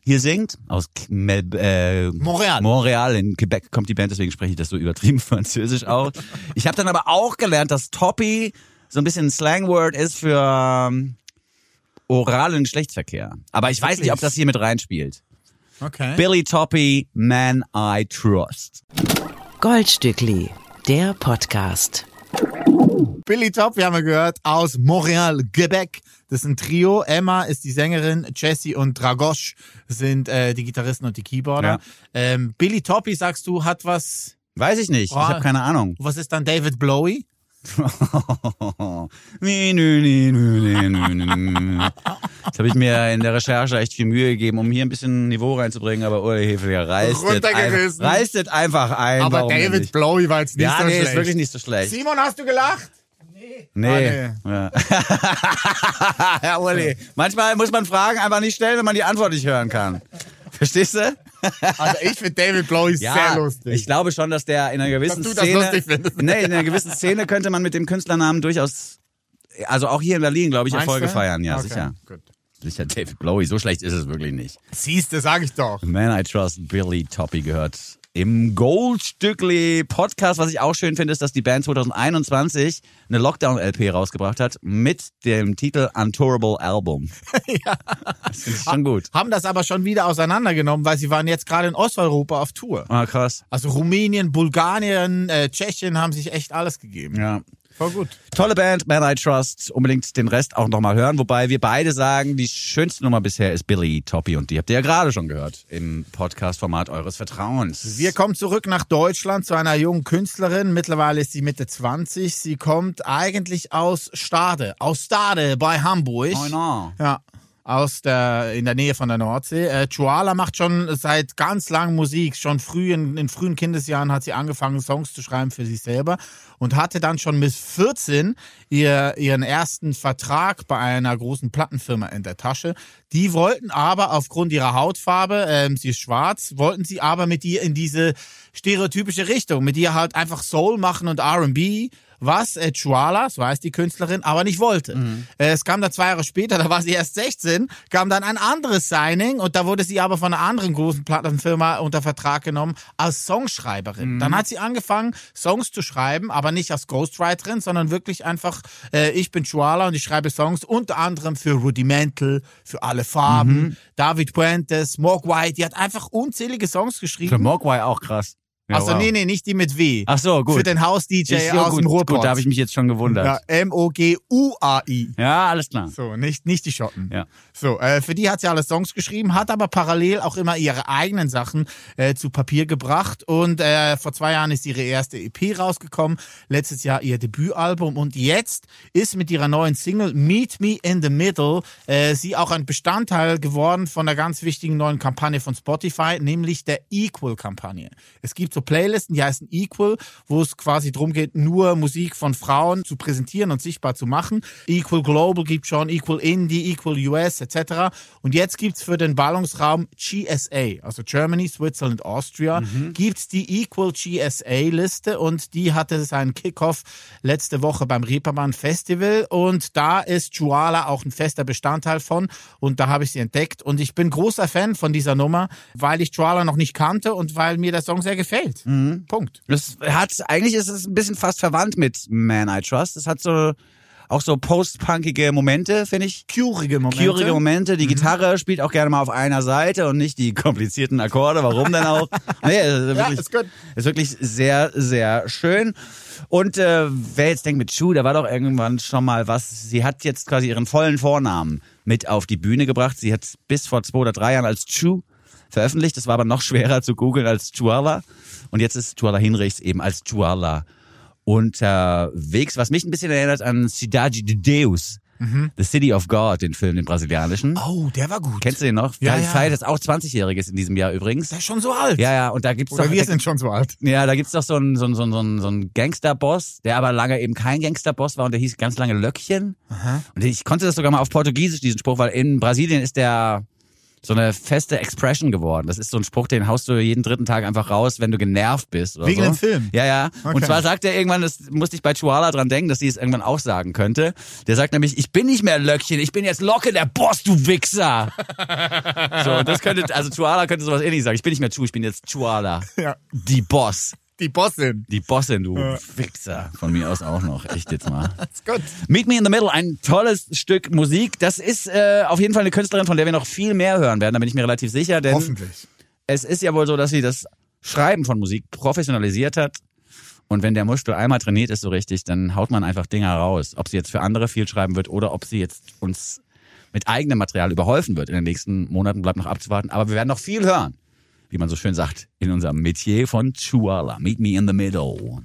hier singt, aus äh, Montreal. Montreal in Quebec kommt die Band, deswegen spreche ich das so übertrieben französisch auch. Ich habe dann aber auch gelernt, dass Toppy so ein bisschen ein Slangword ist für ähm, oralen Geschlechtsverkehr. Aber ich weiß nicht, ob das hier mit reinspielt. Okay. Billy Toppy, Man I Trust. Goldstückli, der Podcast. Billy Top, wir haben gehört, aus Montreal, Quebec. Das ist ein Trio. Emma ist die Sängerin, Jesse und Dragosh sind äh, die Gitarristen und die Keyboarder. Ja. Ähm, Billy Toppy, sagst du, hat was. Weiß ich nicht, ich Oh. habe keine Ahnung. Was ist dann David Blowy? Jetzt habe ich mir in der Recherche echt viel Mühe gegeben, um hier ein bisschen Niveau reinzubringen, aber Uli Hefeliger reißt es Runtergerissen. einfach, ein. Aber warum David? Blowy war jetzt nicht Ja, so nee, schlecht. ist wirklich nicht so schlecht. Simon, hast du gelacht? Nee. Ah, Ja. ja, Uli. Manchmal muss man Fragen einfach nicht stellen, wenn man die Antwort nicht hören kann. Verstehst du? Also ich finde David Blowy sehr lustig. Ich glaube schon, dass der in einer gewissen Dass du das Szene. lustig findest. Nee, in einer gewissen Szene könnte man mit dem Künstlernamen durchaus. Also auch hier in Berlin, glaube ich, Meinst Erfolge du? feiern, ja, Okay, sicher. Gut. Sicher David Blowy, so schlecht ist es wirklich nicht. Siehst du, sag ich doch. Man I Trust Billy Toppy gehört im Goldstückli Podcast. Was ich auch schön finde, ist, dass die Band 2021 eine Lockdown-LP rausgebracht hat mit dem Titel Untourable Album. ja. Das finde ich schon gut. Haben das aber schon wieder auseinandergenommen, weil sie waren jetzt gerade in Osteuropa auf Tour. Ah, krass. Also Rumänien, Bulgarien, äh, Tschechien haben sich echt alles gegeben. Ja. Voll gut. Tolle Band, Man I Trust. Unbedingt den Rest auch nochmal hören. Wobei wir beide sagen, die schönste Nummer bisher ist Billy Toppy und die habt ihr ja gerade schon gehört im Podcast-Format eures Vertrauens. Wir kommen zurück nach Deutschland zu einer jungen Künstlerin. Mittlerweile ist sie Mitte 20. Sie kommt eigentlich aus Stade, aus Stade bei Hamburg. Oh no. Ja, aus der, in der Nähe von der Nordsee. Äh, Chuala macht schon seit ganz lang Musik. Schon früh, in, in frühen Kindesjahren hat sie angefangen, Songs zu schreiben für sich selber und hatte dann schon mit 14 ihr, ihren ersten Vertrag bei einer großen Plattenfirma in der Tasche. Die wollten aber aufgrund ihrer Hautfarbe, ähm, sie ist schwarz, wollten sie aber mit ihr in diese stereotypische Richtung, mit ihr halt einfach Soul machen und R&B, was äh, Chuala, so heißt die Künstlerin, aber nicht wollte. Äh, es kam dann zwei Jahre später, da war sie erst 16, kam dann ein anderes Signing und da wurde sie aber von einer anderen großen Plattenfirma unter Vertrag genommen als Songschreiberin. Dann hat sie angefangen, Songs zu schreiben, aber nicht als Ghostwriterin, sondern wirklich einfach, äh, ich bin Chuala und ich schreibe Songs unter anderem für Rudimental, für alle Farben, David Puentes, Morg White, die hat einfach unzählige Songs Für geschrieben. Mogwai auch krass. Ja, Also wow. nee, nee, nicht die mit W. Ach so, gut. Für den Haus-DJ Ist ja aus gut, dem Ruhrpott. gut, da habe ich mich jetzt schon gewundert. Ja, M-O-G-U-A-I. Ja, alles klar. So, nicht, nicht die Schotten. Ja. So, äh, für die hat sie alle Songs geschrieben, hat aber parallel auch immer ihre eigenen Sachen äh, zu Papier gebracht. Und äh, vor zwei Jahren ist ihre erste EP rausgekommen, letztes Jahr ihr Debütalbum. Und jetzt ist mit ihrer neuen Single Meet Me in the Middle äh, sie auch ein Bestandteil geworden von einer ganz wichtigen neuen Kampagne von Spotify, nämlich der Equal-Kampagne. Es gibt so Playlisten, die heißen Equal, wo es quasi darum geht, nur Musik von Frauen zu präsentieren und sichtbar zu machen. Equal Global gibt schon, Equal Indie, Equal US etc. Und jetzt gibt's für den Ballungsraum GSA, also Germany, Switzerland, Austria, gibt's die Equal GSA-Liste und die hatte seinen Kickoff letzte Woche beim Reeperbahn Festival und da ist Juala auch ein fester Bestandteil von und da habe ich sie entdeckt und ich bin großer Fan von dieser Nummer, weil ich Juala noch nicht kannte und weil mir der Song sehr gefällt. Punkt. Das hat, eigentlich ist es ein bisschen fast verwandt mit Man I Trust. Es hat so, auch so post-punkige Momente, finde ich. Curige Momente. Curige Momente. Die Gitarre spielt auch gerne mal auf einer Seite und nicht die komplizierten Akkorde. Warum denn auch? Nee, ist wirklich, ist gut. ist wirklich sehr, sehr schön. Und äh, wer jetzt denkt mit Chu, da war doch irgendwann schon mal was. Sie hat jetzt quasi ihren vollen Vornamen mit auf die Bühne gebracht. Sie hat bis vor zwei oder drei Jahren als Chu veröffentlicht. Das war aber noch schwerer zu googeln als Chuala. Und jetzt ist Chuala Hinrichs eben als Chuala unterwegs, was mich ein bisschen erinnert an Cidade de Deus. The City of God, den Film, den brasilianischen. Oh, der war gut. Kennst du den noch? Ja, Der ja. feiert jetzt auch 20-Jähriges in diesem Jahr übrigens. Der ist schon so alt. Ja, ja, und da gibt's Oder doch, wir sind schon so alt. ja, da gibt's doch so einen, so einen, so einen, so einen, so einen Gangsterboss, der aber lange eben kein Gangsterboss war und der hieß ganz lange Löckchen. Und ich konnte das sogar mal auf Portugiesisch, diesen Spruch, weil in Brasilien ist der so eine feste Expression geworden. Das ist so ein Spruch, den haust du jeden dritten Tag einfach raus, wenn du genervt bist. Oder Wegen so. dem Film? Ja, ja. Und Okay. zwar sagt er irgendwann, das musste ich bei Chuala dran denken, dass sie es irgendwann auch sagen könnte. Der sagt nämlich, ich bin nicht mehr Löckchen, ich bin jetzt Locke, der Boss, du Wichser. so, das könnte, also Chuala könnte sowas ähnliches sagen. Ich bin nicht mehr Chu, ich bin jetzt Chuala. Ja. Die Boss. Die Bossin. Die Bossin, du Wichser. Von mir aus auch noch. Echt jetzt mal. Ist gut. Meet Me in the Middle, ein tolles Stück Musik. Das ist äh, auf jeden Fall eine Künstlerin, von der wir noch viel mehr hören werden. Da bin ich mir relativ sicher. Denn Hoffentlich. es ist ja wohl so, dass sie das Schreiben von Musik professionalisiert hat. Und wenn der Muskel einmal trainiert ist so richtig, dann haut man einfach Dinger raus. Ob sie jetzt für andere viel schreiben wird oder ob sie jetzt uns mit eigenem Material überhäufen wird in den nächsten Monaten, bleibt noch abzuwarten. Aber wir werden noch viel hören, wie man so schön sagt, in unserem Metier von Chuala. Meet Me in the Middle.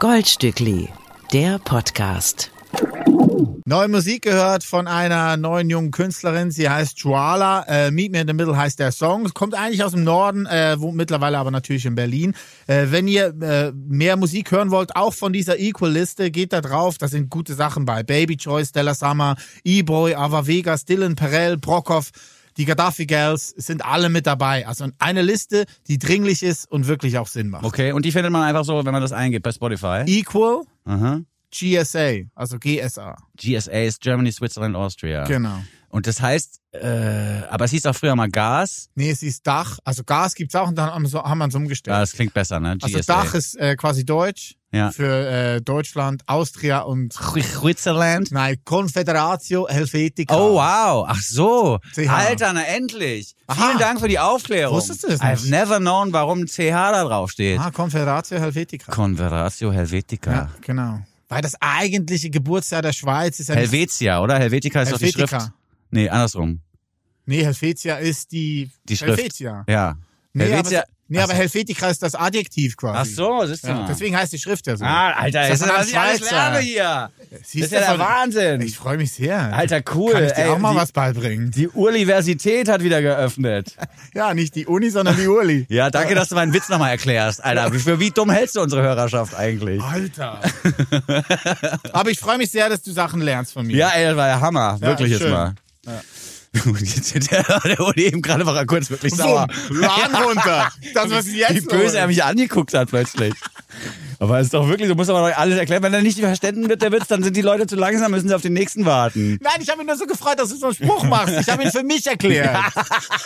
Goldstückli, der Podcast. Neue Musik gehört von einer neuen jungen Künstlerin. Sie heißt Juala. Äh, Meet Me in the Middle heißt der Song. Es kommt eigentlich aus dem Norden, äh, wohnt mittlerweile aber natürlich in Berlin. Äh, wenn ihr äh, mehr Musik hören wollt, auch von dieser Equal-Liste, geht da drauf. Da sind gute Sachen bei. Baby Choice, Della Summer, E-Boy, Ava Vegas, Dylan Perel, Brockhoff. Die Gaddafi Girls sind alle mit dabei. Also eine Liste, die dringlich ist und wirklich auch Sinn macht. Okay, und die findet man einfach so, wenn man das eingibt bei Spotify. Equal, Aha. GSA, also GSA. GSA ist Germany, Switzerland, Austria. Genau. Und das heißt, äh, aber es hieß auch früher mal Gas. Nee, es ist Dach. Also Gas gibt's auch und dann haben so- haben wir es umgestellt. Ja, das klingt besser, ne? GSA. also Dach ist äh, quasi Deutsch Ja. für äh, Deutschland, Austria und Switzerland. nein, Confederatio Helvetica. Oh wow, ach so. CH. Alter, na endlich. Aha. Vielen Dank für die Aufklärung. Wusstest du das I've nicht? never known, warum CH da drauf steht. Ah, Confederatio Helvetica. Converatio Helvetica. ja, genau. Weil das eigentliche Geburtsjahr der Schweiz ist ja Helvetia, oder? Helvetica ist doch die Helvetica. Schrift. Nee, andersrum. Nee, Helvetia ist die, Die Schrift. Helvetia. Ja. Nee, Helvetia. Nee, aber Helvetica ist das Adjektiv ach quasi. so, siehst du Ja, mal. deswegen heißt die Schrift ja so. Ah, Alter, Das das ist ein was ich alles lerne hier. Das Siehst ist ja der Wahnsinn. Ich freue mich sehr. Alter, cool. Kann ich dir Ey, auch mal die, was beibringen? Die Universität hat wieder geöffnet. Ja, nicht die Uni, sondern die Uli. Ja, danke, dass du meinen Witz nochmal erklärst, Alter. Für wie dumm hältst du unsere Hörerschaft eigentlich? Alter. Aber ich freue mich sehr, dass du Sachen lernst von mir. Ja, ey, das war ja Hammer. Ja, wirklich jetzt mal. Wird der, der Uli eben gerade war er kurz wirklich sauer. Laden runter. Das, was jetzt Wie böse er mich angeguckt hat plötzlich. Aber es ist doch wirklich, du musst aber noch alles erklären. Wenn er nicht verstanden wird, der Witz, dann sind die Leute zu langsam, müssen sie auf den nächsten warten. Nein, ich habe mich nur so gefreut, dass du so einen Spruch machst. Ich habe ihn für mich erklärt.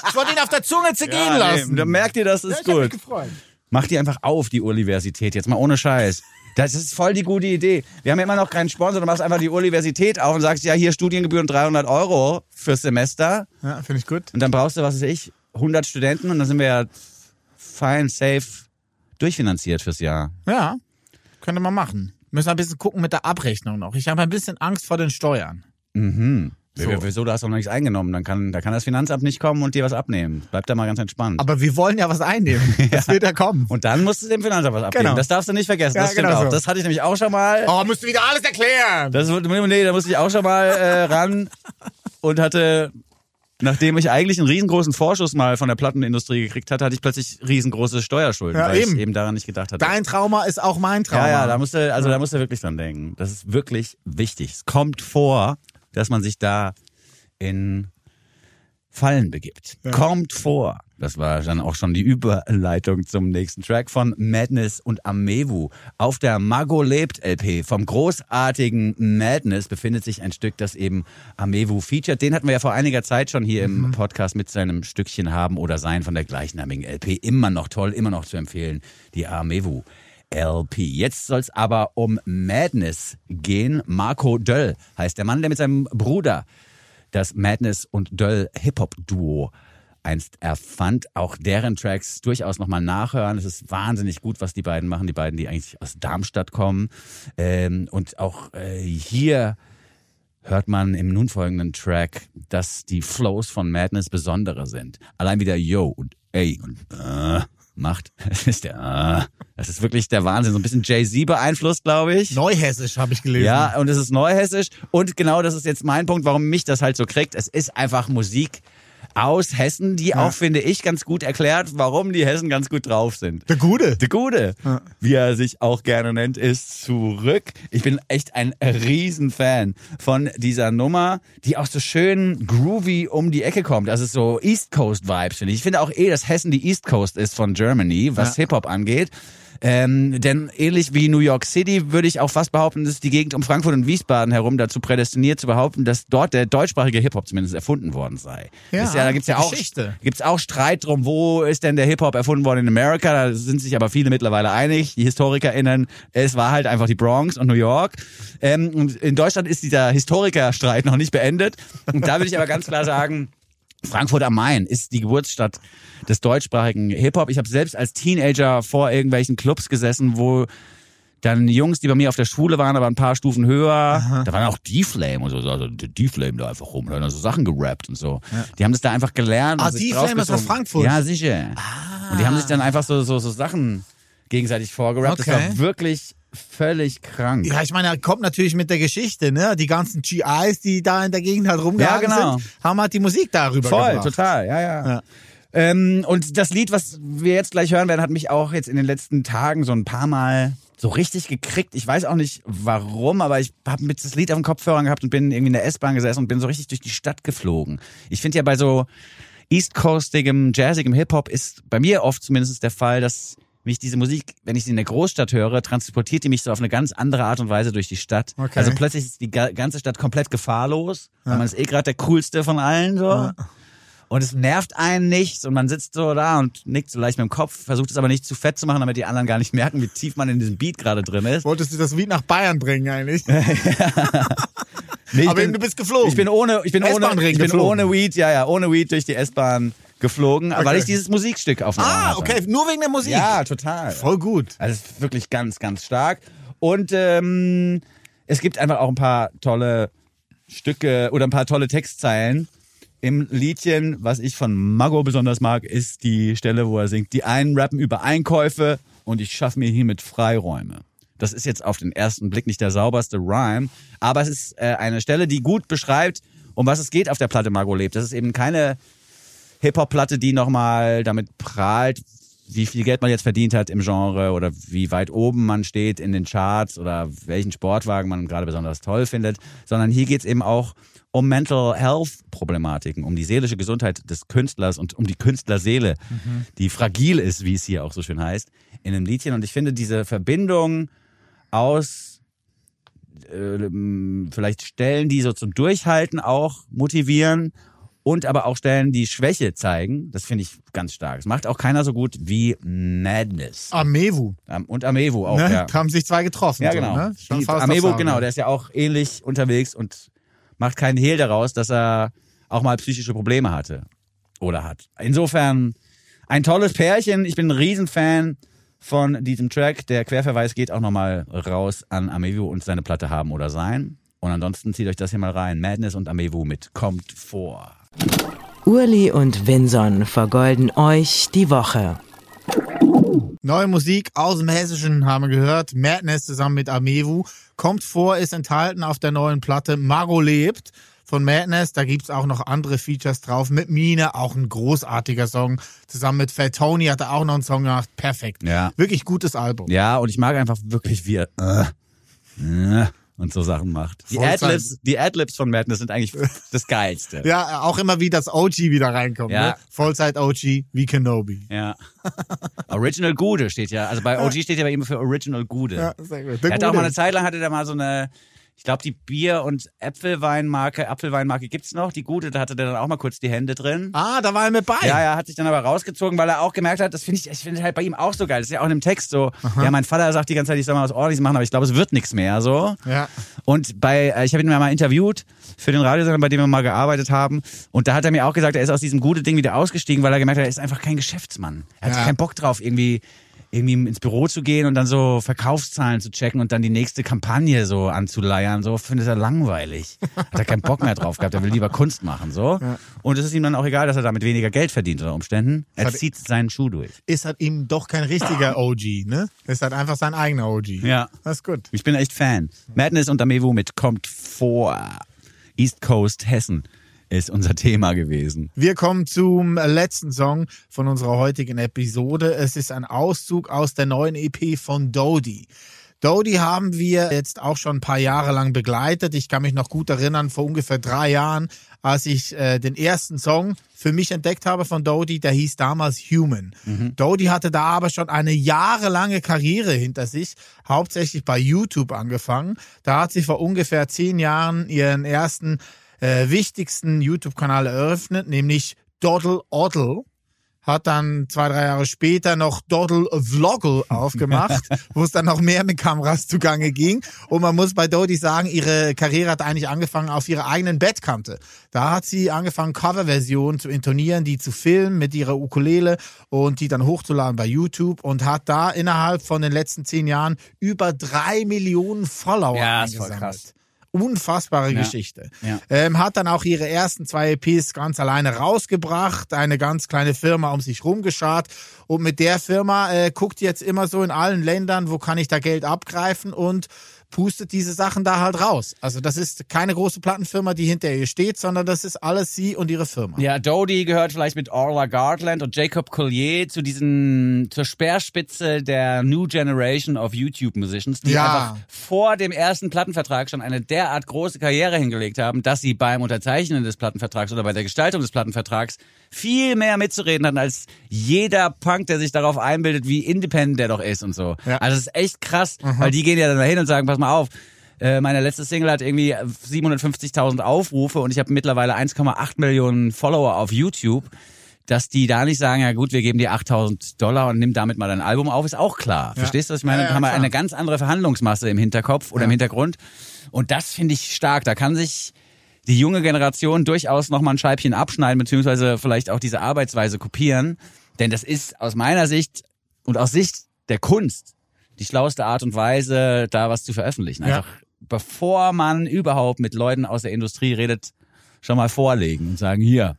Ich wollte ihn auf der Zunge zergehen lassen. nee, dann merkt ihr, das ja, ist ich habe mich gut. gefreut. Mach die einfach auf, die Universität, jetzt mal ohne Scheiß. Das ist voll die gute Idee. Wir haben ja immer noch keinen Sponsor, du machst einfach die Universität auf und sagst, ja, hier Studiengebühren 300 Euro fürs Semester. Ja, finde ich gut. Und dann brauchst du, was weiß ich, 100 Studenten und dann sind wir ja fine, safe, durchfinanziert fürs Jahr. Ja, könnte man machen. Müssen ein bisschen gucken mit der Abrechnung noch. Ich habe ein bisschen Angst vor den Steuern. Mhm. So. So. Wieso, du hast doch noch nichts eingenommen. Dann kann, da kann das Finanzamt nicht kommen und dir was abnehmen. Bleib da mal ganz entspannt. Aber wir wollen ja was einnehmen. Das wird ja kommen. und dann musst du dem Finanzamt was abgeben. Genau. Das darfst du nicht vergessen. Ja, Das stimmt genau auch. so. Das hatte ich nämlich auch schon mal. Oh, musst du wieder alles erklären. Das, nee, da musste ich auch schon mal äh, ran und hatte, nachdem ich eigentlich einen riesengroßen Vorschuss mal von der Plattenindustrie gekriegt hatte, hatte ich plötzlich riesengroße Steuerschulden, Ja, weil eben. ich eben daran nicht gedacht hatte. Dein Trauma ist auch mein Trauma. ja, ja, da musst du, also da musst du wirklich dran denken. Das ist wirklich wichtig. Es kommt vor, dass man sich da in Fallen begibt. Kommt vor. Das war dann auch schon die Überleitung zum nächsten Track von Madness und Amewu. Auf der Mago lebt LP vom großartigen Madness befindet sich ein Stück, das eben Amewu featured. Den hatten wir ja vor einiger Zeit schon hier im Podcast mit seinem Stückchen haben oder sein von der gleichnamigen LP. Immer noch toll, immer noch zu empfehlen. Die Amewu. LP. Jetzt soll es aber um Madness gehen. Marco Döll heißt der Mann, der mit seinem Bruder das Madness und Döll Hip-Hop-Duo einst erfand. Auch deren Tracks durchaus nochmal nachhören. Es ist wahnsinnig gut, was die beiden machen. Die beiden, die eigentlich aus Darmstadt kommen. Ähm, und auch äh, hier hört man im nun folgenden Track, dass die Flows von Madness besondere sind. Allein wieder Yo und Ey und äh, macht. Das ist der, ah, das ist wirklich der Wahnsinn. So ein bisschen Jay-Z beeinflusst, glaube ich. Neuhessisch habe ich gelesen. Ja, und es ist neuhessisch. Und genau das ist jetzt mein Punkt, warum mich das halt so kriegt. Es ist einfach Musik aus Hessen, die auch, finde ich, ganz gut erklärt, warum die Hessen ganz gut drauf sind. Der Gute. Der Gute, wie er sich auch gerne nennt, ist zurück. Ich bin echt ein Riesenfan von dieser Nummer, die auch so schön groovy um die Ecke kommt. Das ist so East Coast Vibes, finde ich. Ich finde auch eh, dass Hessen die East Coast ist von Germany, was Hip-Hop angeht. Ähm, denn ähnlich wie New York City würde ich auch fast behaupten, dass die Gegend um Frankfurt und Wiesbaden herum dazu prädestiniert zu behaupten, dass dort der deutschsprachige Hip-Hop zumindest erfunden worden sei. Ja, ja da gibt's ja auch Geschichte. gibt's auch Streit drum, wo ist denn der Hip-Hop erfunden worden in Amerika? Da sind sich aber viele mittlerweile einig, die HistorikerInnen. Es war halt einfach die Bronx und New York. Ähm, und in Deutschland ist dieser Historikerstreit noch nicht beendet. Und da würde ich aber ganz klar sagen, Frankfurt am Main ist die Geburtsstadt des deutschsprachigen Hip-Hop. Ich habe selbst als Teenager vor irgendwelchen Clubs gesessen, wo dann Jungs, die bei mir auf der Schule waren, aber ein paar Stufen höher, da waren auch D-Flame und so, also D-Flame da einfach rum, da haben so Sachen gerappt und so. Die haben das da einfach gelernt. Ah, D-Flame ist aus. Frankfurt? Ja, sicher. Und die haben sich dann einfach so, so, so Sachen gegenseitig vorgerappt. Das Okay. war wirklich völlig krank. Ja, ich meine, er kommt natürlich mit der Geschichte, ne? Die ganzen GIs, die da in der Gegend halt rumgehangen Ja, genau. sind, haben halt die Musik darüber Voll, gebracht. total, ja, ja. Ja. Ähm, und das Lied, was wir jetzt gleich hören werden, hat mich auch jetzt in den letzten Tagen so ein paar Mal so richtig gekriegt. Ich weiß auch nicht warum, aber ich habe mit das Lied auf den Kopfhörern gehabt und bin irgendwie in der S-Bahn gesessen und bin so richtig durch die Stadt geflogen. Ich finde ja bei so East Coastigem, jazzigem Hip-Hop ist bei mir oft zumindest der Fall, dass mich diese Musik, wenn ich sie in der Großstadt höre, transportiert die mich so auf eine ganz andere Art und Weise durch die Stadt. Okay. Also plötzlich ist die ga- ganze Stadt komplett gefahrlos, weil man ist eh gerade der coolste von allen so. Und es nervt einen nicht und man sitzt so da und nickt so leicht mit dem Kopf, versucht es aber nicht zu fett zu machen, damit die anderen gar nicht merken, wie tief man in diesem Beat gerade drin ist. Wolltest du das Lied nach Bayern bringen eigentlich? Nee, Aber bin- du bist geflogen. Ich bin ohne, ich bin ohne, ich bin geflogen. ohne Weed, ja, ja, ohne Weed durch die S-Bahn geflogen, weil Okay. ich dieses Musikstück auf dem Ohr ah, okay, nur wegen der Musik. Ja, total. Voll gut. Also wirklich ganz, ganz stark. Und ähm, es gibt einfach auch ein paar tolle Stücke oder ein paar tolle Textzeilen. Im Liedchen, was ich von Mago besonders mag, ist die Stelle, wo er singt, die einen rappen über Einkäufe und ich schaffe mir hiermit Freiräume. Das ist jetzt auf den ersten Blick nicht der sauberste Rhyme, aber es ist äh, eine Stelle, die gut beschreibt, um was es geht auf der Platte Mago lebt. Das ist eben keine Hip-Hop-Platte, die nochmal damit prahlt, wie viel Geld man jetzt verdient hat im Genre oder wie weit oben man steht in den Charts oder welchen Sportwagen man gerade besonders toll findet, sondern hier geht's eben auch um Mental Health Problematiken, um die seelische Gesundheit des Künstlers und um die Künstlerseele, die fragil ist, wie es hier auch so schön heißt, in einem Liedchen. Und ich finde diese Verbindung aus ähm, vielleicht Stellen, die so zum Durchhalten auch motivieren und aber auch Stellen, die Schwäche zeigen. Das finde ich ganz stark. Das macht auch keiner so gut wie Madness. Amewu. Ähm, Und Amewu auch, Ne? ja. Haben sich zwei getroffen. Ja, so, genau. Ne? Schon Die, Amewu, genau, der ist ja auch ähnlich unterwegs und macht keinen Hehl daraus, dass er auch mal psychische Probleme hatte. Oder hat. Insofern ein tolles Pärchen. Ich bin ein Riesenfan von diesem Track. Der Querverweis geht auch nochmal raus an Amewu und seine Platte haben oder sein. Und ansonsten zieht euch das hier mal rein. Madness und Amewu mit Kommt vor. Urli und Vinson vergolden euch die Woche. Neue Musik aus dem Hessischen haben wir gehört. Madness zusammen mit Amewu. Kommt vor, ist enthalten auf der neuen Platte Maro lebt von Madness. Da gibt's auch noch andere Features drauf. Mit Mine, auch ein großartiger Song. Zusammen mit Fat Tony hat er auch noch einen Song gemacht. Perfekt. Ja. Wirklich gutes Album. Ja, und ich mag einfach wirklich, wie er äh, äh, und so Sachen macht. Die. Adlibs, die Adlibs von Madness sind eigentlich das Geilste. Ja, auch immer wie das OG wieder reinkommt. Ja. Ne? Vollzeit OG wie Kenobi. Ja. Original Gude steht ja. Also bei OG steht ja bei ihm für Original Gude. Ja, sehr gut. Der er hatte auch mal eine Zeit lang, hatte der mal so eine, ich glaube, die Bier- und Äpfelweinmarke, Apfelweinmarke gibt's noch, die Gute, da hatte der dann auch mal kurz die Hände drin. Ah, da war er mit bei. Ja, er hat sich dann aber rausgezogen, weil er auch gemerkt hat, das finde ich, ich finde halt bei ihm auch so geil. Das ist ja auch in dem Text so. Ja, mein Vater sagt die ganze Zeit, ich soll mal was ordentliches machen, aber ich glaube, es wird nichts mehr, so. Ja. Und bei, äh, ich habe ihn mal interviewt für den Radiosender, bei dem wir mal gearbeitet haben. Und da hat er mir auch gesagt, er ist aus diesem gute Ding wieder ausgestiegen, weil er gemerkt hat, er ist einfach kein Geschäftsmann. Er hat Ja. keinen Bock drauf, irgendwie irgendwie ins Büro zu gehen und dann so Verkaufszahlen zu checken und dann die nächste Kampagne so anzuleiern, so findet er langweilig. Hat er keinen Bock mehr drauf gehabt, er will lieber Kunst machen, so. Und es ist ihm dann auch egal, dass er damit weniger Geld verdient unter Umständen. Er hat- zieht seinen Schuh durch. Ist halt eben doch kein richtiger OG, ne? Ist halt einfach sein eigener OG. Ja. Das ist gut. Ich bin echt Fan. Madness und Amewu mit kommt vor. East Coast Hessen ist unser Thema gewesen. Wir kommen zum letzten Song von unserer heutigen Episode. Es ist ein Auszug aus der neuen EP von Dodie. Dodie haben wir jetzt auch schon ein paar Jahre lang begleitet. Ich kann mich noch gut erinnern, vor ungefähr drei Jahren, als ich äh, den ersten Song für mich entdeckt habe von Dodie, der hieß damals Human. Dodie hatte da aber schon eine jahrelange Karriere hinter sich, hauptsächlich bei YouTube angefangen. Da hat sie vor ungefähr zehn Jahren ihren ersten äh, wichtigsten YouTube-Kanal eröffnet, nämlich Doddle Oddle. Hat dann zwei, drei Jahre später noch Doddle Vloggle aufgemacht, wo es dann noch mehr mit Kameras zugange ging. Und man muss bei Dodie sagen, ihre Karriere hat eigentlich angefangen auf ihrer eigenen Bettkante. Da hat sie angefangen, Coverversionen zu intonieren, die zu filmen mit ihrer Ukulele und die dann hochzuladen bei YouTube und hat da innerhalb von den letzten zehn Jahren über drei Millionen Follower Ja, ist voll eingesammelt. krass. Unfassbare Ja. Geschichte. Ja. Ähm, hat dann auch ihre ersten zwei EPs ganz alleine rausgebracht, eine ganz kleine Firma um sich rumgeschart und mit der Firma äh, guckt jetzt immer so in allen Ländern, wo kann ich da Geld abgreifen und pustet diese Sachen da halt raus. Also das ist keine große Plattenfirma, die hinter ihr steht, sondern das ist alles sie und ihre Firma. Ja, Dodie gehört vielleicht mit Orla Gardland und Jacob Collier zu diesen, zur Speerspitze der New Generation of YouTube Musicians, die Ja. einfach vor dem ersten Plattenvertrag schon eine derart große Karriere hingelegt haben, dass sie beim Unterzeichnen des Plattenvertrags oder bei der Gestaltung des Plattenvertrags viel mehr mitzureden hatten als jeder Punk, der sich darauf einbildet, wie independent der doch ist und so. Ja. Also es ist echt krass, weil die gehen ja dann dahin und sagen, pass mal auf, äh, meine letzte Single hat irgendwie 750.000 Aufrufe und ich habe mittlerweile 1,8 Millionen Follower auf YouTube. Dass die da nicht sagen, ja gut, wir geben dir 8000 Dollar und nimm damit mal dein Album auf, ist auch klar. Verstehst du, was ich meine? Ja, ja, haben wir eine ganz andere Verhandlungsmasse im Hinterkopf oder im Hintergrund. Und das finde ich stark. Da kann sich die junge Generation durchaus nochmal ein Scheibchen abschneiden, beziehungsweise vielleicht auch diese Arbeitsweise kopieren. Denn das ist aus meiner Sicht und aus Sicht der Kunst die schlauste Art und Weise, da was zu veröffentlichen. Ja. Einfach bevor man überhaupt mit Leuten aus der Industrie redet, schon mal vorlegen und sagen, hier,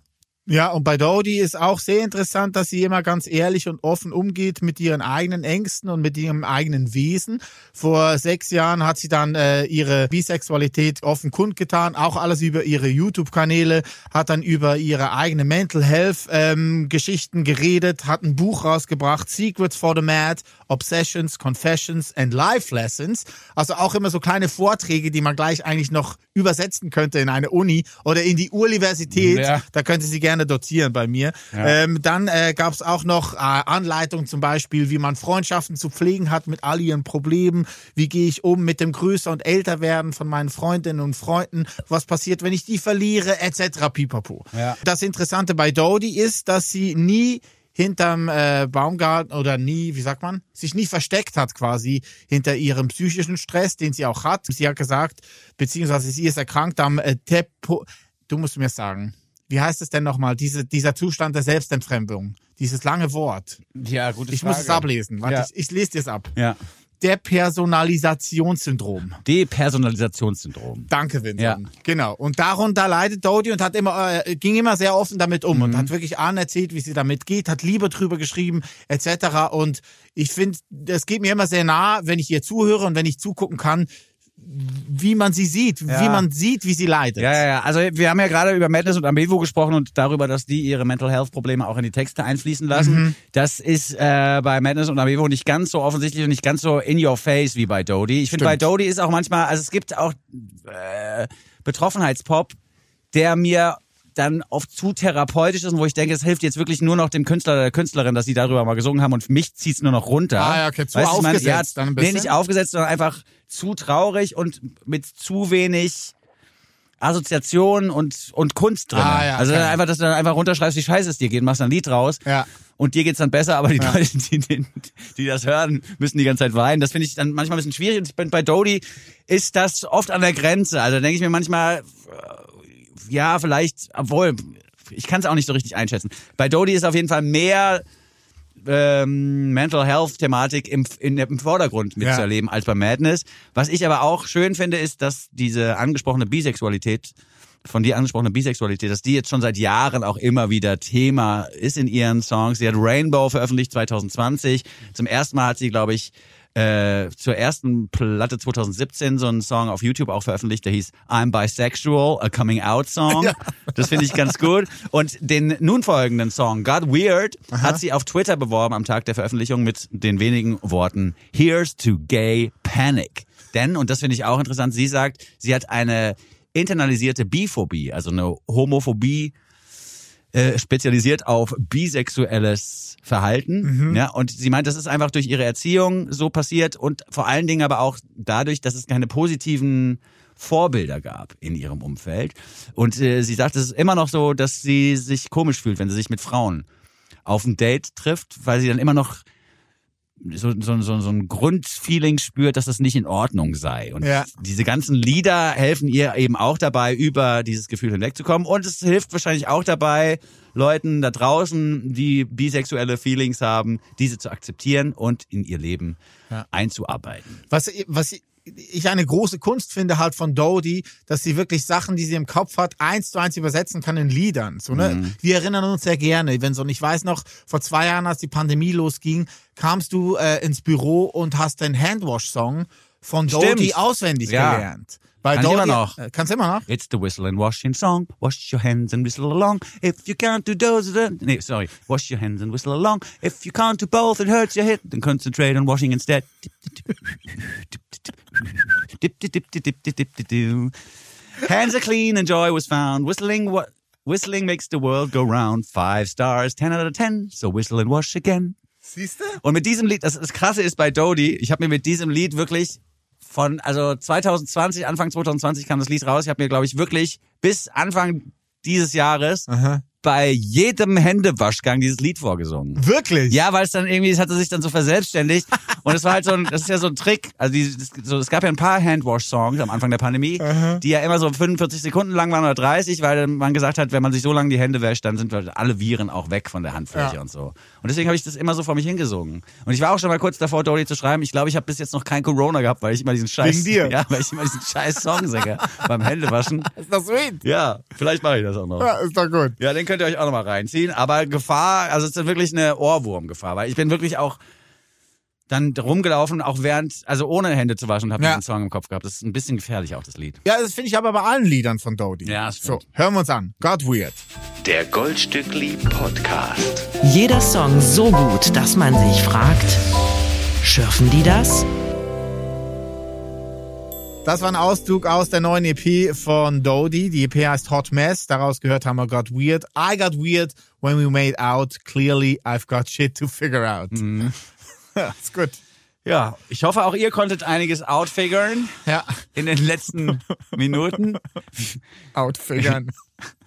Ja, und bei Dodie ist auch sehr interessant, dass sie immer ganz ehrlich und offen umgeht mit ihren eigenen Ängsten und mit ihrem eigenen Wesen. Vor sechs Jahren hat sie dann äh, ihre Bisexualität offen kundgetan, auch alles über ihre YouTube-Kanäle, hat dann über ihre eigene Mental Health ähm, Geschichten geredet, hat ein Buch rausgebracht, Secrets for the Mad, Obsessions, Confessions and Life Lessons. Also auch immer so kleine Vorträge, die man gleich eigentlich noch übersetzen könnte in eine Uni oder in die Universität. Ja. Da könnte sie gerne dozieren bei mir. Ähm, dann äh, gab es auch noch äh, Anleitungen zum Beispiel, wie man Freundschaften zu pflegen hat mit all ihren Problemen. Wie gehe ich um mit dem Größer und Älterwerden von meinen Freundinnen und Freunden? Was passiert, wenn ich die verliere? Etc. Pipapo. Ja. Das Interessante bei Dodie ist, dass sie nie hinterm äh, Baumgarten oder nie, wie sagt man, sich nie versteckt hat quasi hinter ihrem psychischen Stress, den sie auch hat. Sie hat gesagt, beziehungsweise sie ist erkrankt am äh, Tepo. Du musst mir sagen, wie heißt es denn nochmal, diese, dieser Zustand der Selbstentfremdung? Dieses lange Wort. ja, gute Ich muss es ablesen. Warte, Ja. ich, ich lese dir es ab. Ja. Depersonalisationssyndrom. Depersonalisationssyndrom. Danke, Vincent. Ja. Genau. Und darunter leidet Dodie und hat immer, äh, ging immer sehr offen damit um und hat wirklich anerzählt, wie sie damit geht, hat Liebe drüber geschrieben, etc. Und ich finde, das geht mir immer sehr nah, wenn ich ihr zuhöre und wenn ich zugucken kann, wie man sie sieht, Ja. wie man sieht, wie sie leidet. Ja, ja, ja. Also wir haben ja gerade über Madness und Amevo gesprochen und darüber, dass die ihre Mental Health Probleme auch in die Texte einfließen lassen. Das ist äh, bei Madness und Amevo nicht ganz so offensichtlich und nicht ganz so in your face wie bei Dodie. Ich finde, bei. Dodie ist auch manchmal, also es gibt auch äh, Betroffenheitspop, der mir dann oft zu therapeutisch ist und wo ich denke, es hilft jetzt wirklich nur noch dem Künstler oder der Künstlerin, dass sie darüber mal gesungen haben und mich zieht's nur noch runter. Ah, ja, okay, zu Weißt du, ich aufgesetzt ja, dann ein Nee, nicht aufgesetzt, sondern einfach zu traurig und mit zu wenig Assoziation und, und Kunst drin. Ah, ja, also okay. einfach, dass du dann einfach runterschreibst, wie scheiße es dir geht, machst dann ein Lied raus. Ja. Und dir geht's dann besser, aber die Leute, die, die, die das hören, müssen die ganze Zeit weinen. Das finde ich dann manchmal ein bisschen schwierig. Und ich bin bei Dodie ist das oft an der Grenze. Also denke ich mir manchmal, ja, vielleicht, obwohl, ich kann es auch nicht so richtig einschätzen. Bei Dodie ist auf jeden Fall mehr ähm, Mental Health Thematik im, in, im Vordergrund mitzuerleben als bei Madness. Was ich aber auch schön finde, ist, dass diese angesprochene Bisexualität von dir angesprochene Bisexualität, dass die jetzt schon seit Jahren auch immer wieder Thema ist in ihren Songs. Sie hat Rainbow veröffentlicht 2020. Zum ersten Mal hat sie, glaube ich, äh, zur ersten Platte 2017 so einen Song auf YouTube auch veröffentlicht, der hieß I'm Bisexual, a Coming Out Song. Das finde ich ganz gut. Und den nun folgenden Song, Got Weird, hat sie auf Twitter beworben am Tag der Veröffentlichung mit den wenigen Worten Here's to Gay Panic. Denn, und das finde ich auch interessant, sie sagt, sie hat eine internalisierte Biphobie, also eine Homophobie, äh, spezialisiert auf bisexuelles Verhalten. Ja, und sie meint, das ist einfach durch ihre Erziehung so passiert und vor allen Dingen aber auch dadurch, dass es keine positiven Vorbilder gab in ihrem Umfeld. Und äh, sie sagt, es ist immer noch so, dass sie sich komisch fühlt, wenn sie sich mit Frauen auf ein Date trifft, weil sie dann immer noch so, so, so, so ein Grundfeeling spürt, dass das nicht in Ordnung sei. Und Ja. diese ganzen Lieder helfen ihr eben auch dabei, über dieses Gefühl hinwegzukommen. Und es hilft wahrscheinlich auch dabei, Leuten da draußen, die bisexuelle Feelings haben, diese zu akzeptieren und in ihr Leben einzuarbeiten. Was, was ich eine große Kunst finde halt von Dodie, dass sie wirklich Sachen, die sie im Kopf hat, eins zu eins übersetzen kann in Liedern. So, ne? Wir erinnern uns sehr gerne, wenn so, und ich weiß noch, vor zwei Jahren, als die Pandemie losging, kamst du äh, ins Büro und hast den Handwash-Song von. Dodie auswendig Ja. gelernt. Weil Kann immer noch. Äh, kannst immer noch? It's the whistle and washing song. Wash your hands and whistle along. If you can't do those, then... Nee, sorry. Wash your hands and whistle along. If you can't do both, it hurts your head. Then concentrate on washing instead. Hands are clean and joy was found. Whistling what Whistling makes the world go round. Five stars, ten out of ten. So whistle and wash again. Siehst du? Und mit diesem Lied, das, das krasse ist bei Dodie, ich habe mir mit diesem Lied wirklich von, also 2020, Anfang 2020 kam das Lied raus. Ich habe mir, glaube ich, wirklich bis Anfang dieses Jahres Aha bei jedem Händewaschgang dieses Lied vorgesungen. Wirklich? Ja, weil es dann irgendwie, es hatte sich dann so verselbstständigt. Und es war halt so ein, das ist ja so ein Trick. Also die, das, so, es gab ja ein paar Handwash-Songs am Anfang der Pandemie, die ja immer so 45 Sekunden lang waren oder 30, weil man gesagt hat, wenn man sich so lange die Hände wäscht, dann sind alle Viren auch weg von der Handfläche Ja. und so. Und deswegen habe ich das immer so vor mich hingesungen. Und ich war auch schon mal kurz davor, Dolly zu schreiben. Ich glaube, ich habe bis jetzt noch kein Corona gehabt, weil ich immer diesen Scheiß, Wegen dir? ja, weil ich immer diesen Scheiß Song singe beim Händewaschen. Ist das sweet? Ja, vielleicht mache ich das auch noch. Ja, ist doch gut. Ja, den könnt ihr euch auch nochmal reinziehen. Aber Gefahr, also es ist wirklich eine Ohrwurmgefahr, weil ich bin wirklich auch dann rumgelaufen, auch während, also ohne Hände zu waschen, habe Ja. diesen Song im Kopf gehabt. Das ist ein bisschen gefährlich auch, das Lied. Ja, das finde ich aber bei allen Liedern von Dodie. Ja, So, stimmt. hören wir uns an. Got Weird. Der Goldstückli Podcast. Jeder Song so gut, dass man sich fragt, schürfen die das? Das war ein Auszug aus der neuen EP von Dodie. Die EP heißt Hot Mess. Daraus gehört haben wir Got Weird. I got weird when we made out. Clearly, I've got shit to figure out. Mhm. Ist gut. Ja, ich hoffe, auch ihr konntet einiges outfiguren Ja, in den letzten Minuten. outfiguren.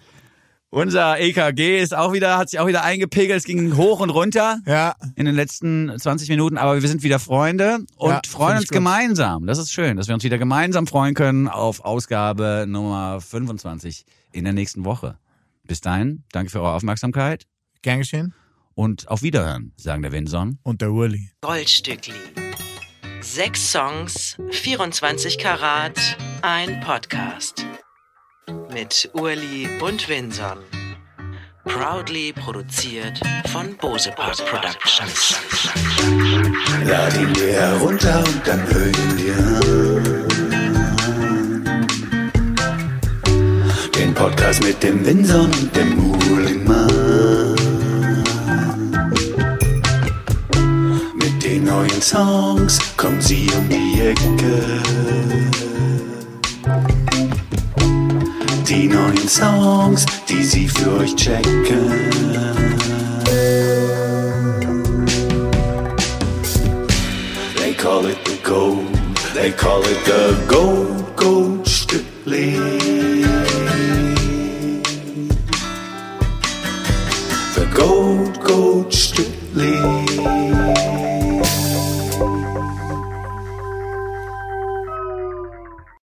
Unser EKG ist auch wieder, hat sich auch wieder eingepegelt. Es ging hoch und runter ja, in den letzten 20 Minuten, aber wir sind wieder Freunde und Ja, freuen uns gut. gemeinsam. Das ist schön, dass wir uns wieder gemeinsam freuen können auf Ausgabe Nummer 25 in der nächsten Woche. Bis dahin, danke für eure Aufmerksamkeit gern geschehen. und auf Wiederhören, sagen der Winson. Und der Willy. Goldstückli. Sechs Songs, 24 Karat, ein Podcast. Mit Urli und Winson. Proudly produziert von Bose Park Productions. Lad ihn dir herunter und dann hör ihn dir an. Den Podcast mit dem Winson und dem Muhlingmann. Mit den neuen Songs kommen sie um die Ecke. Die neuen Songs, die sie für euch checken. They call it the gold. They call it the gold, gold Stückli. The gold, gold Stückli.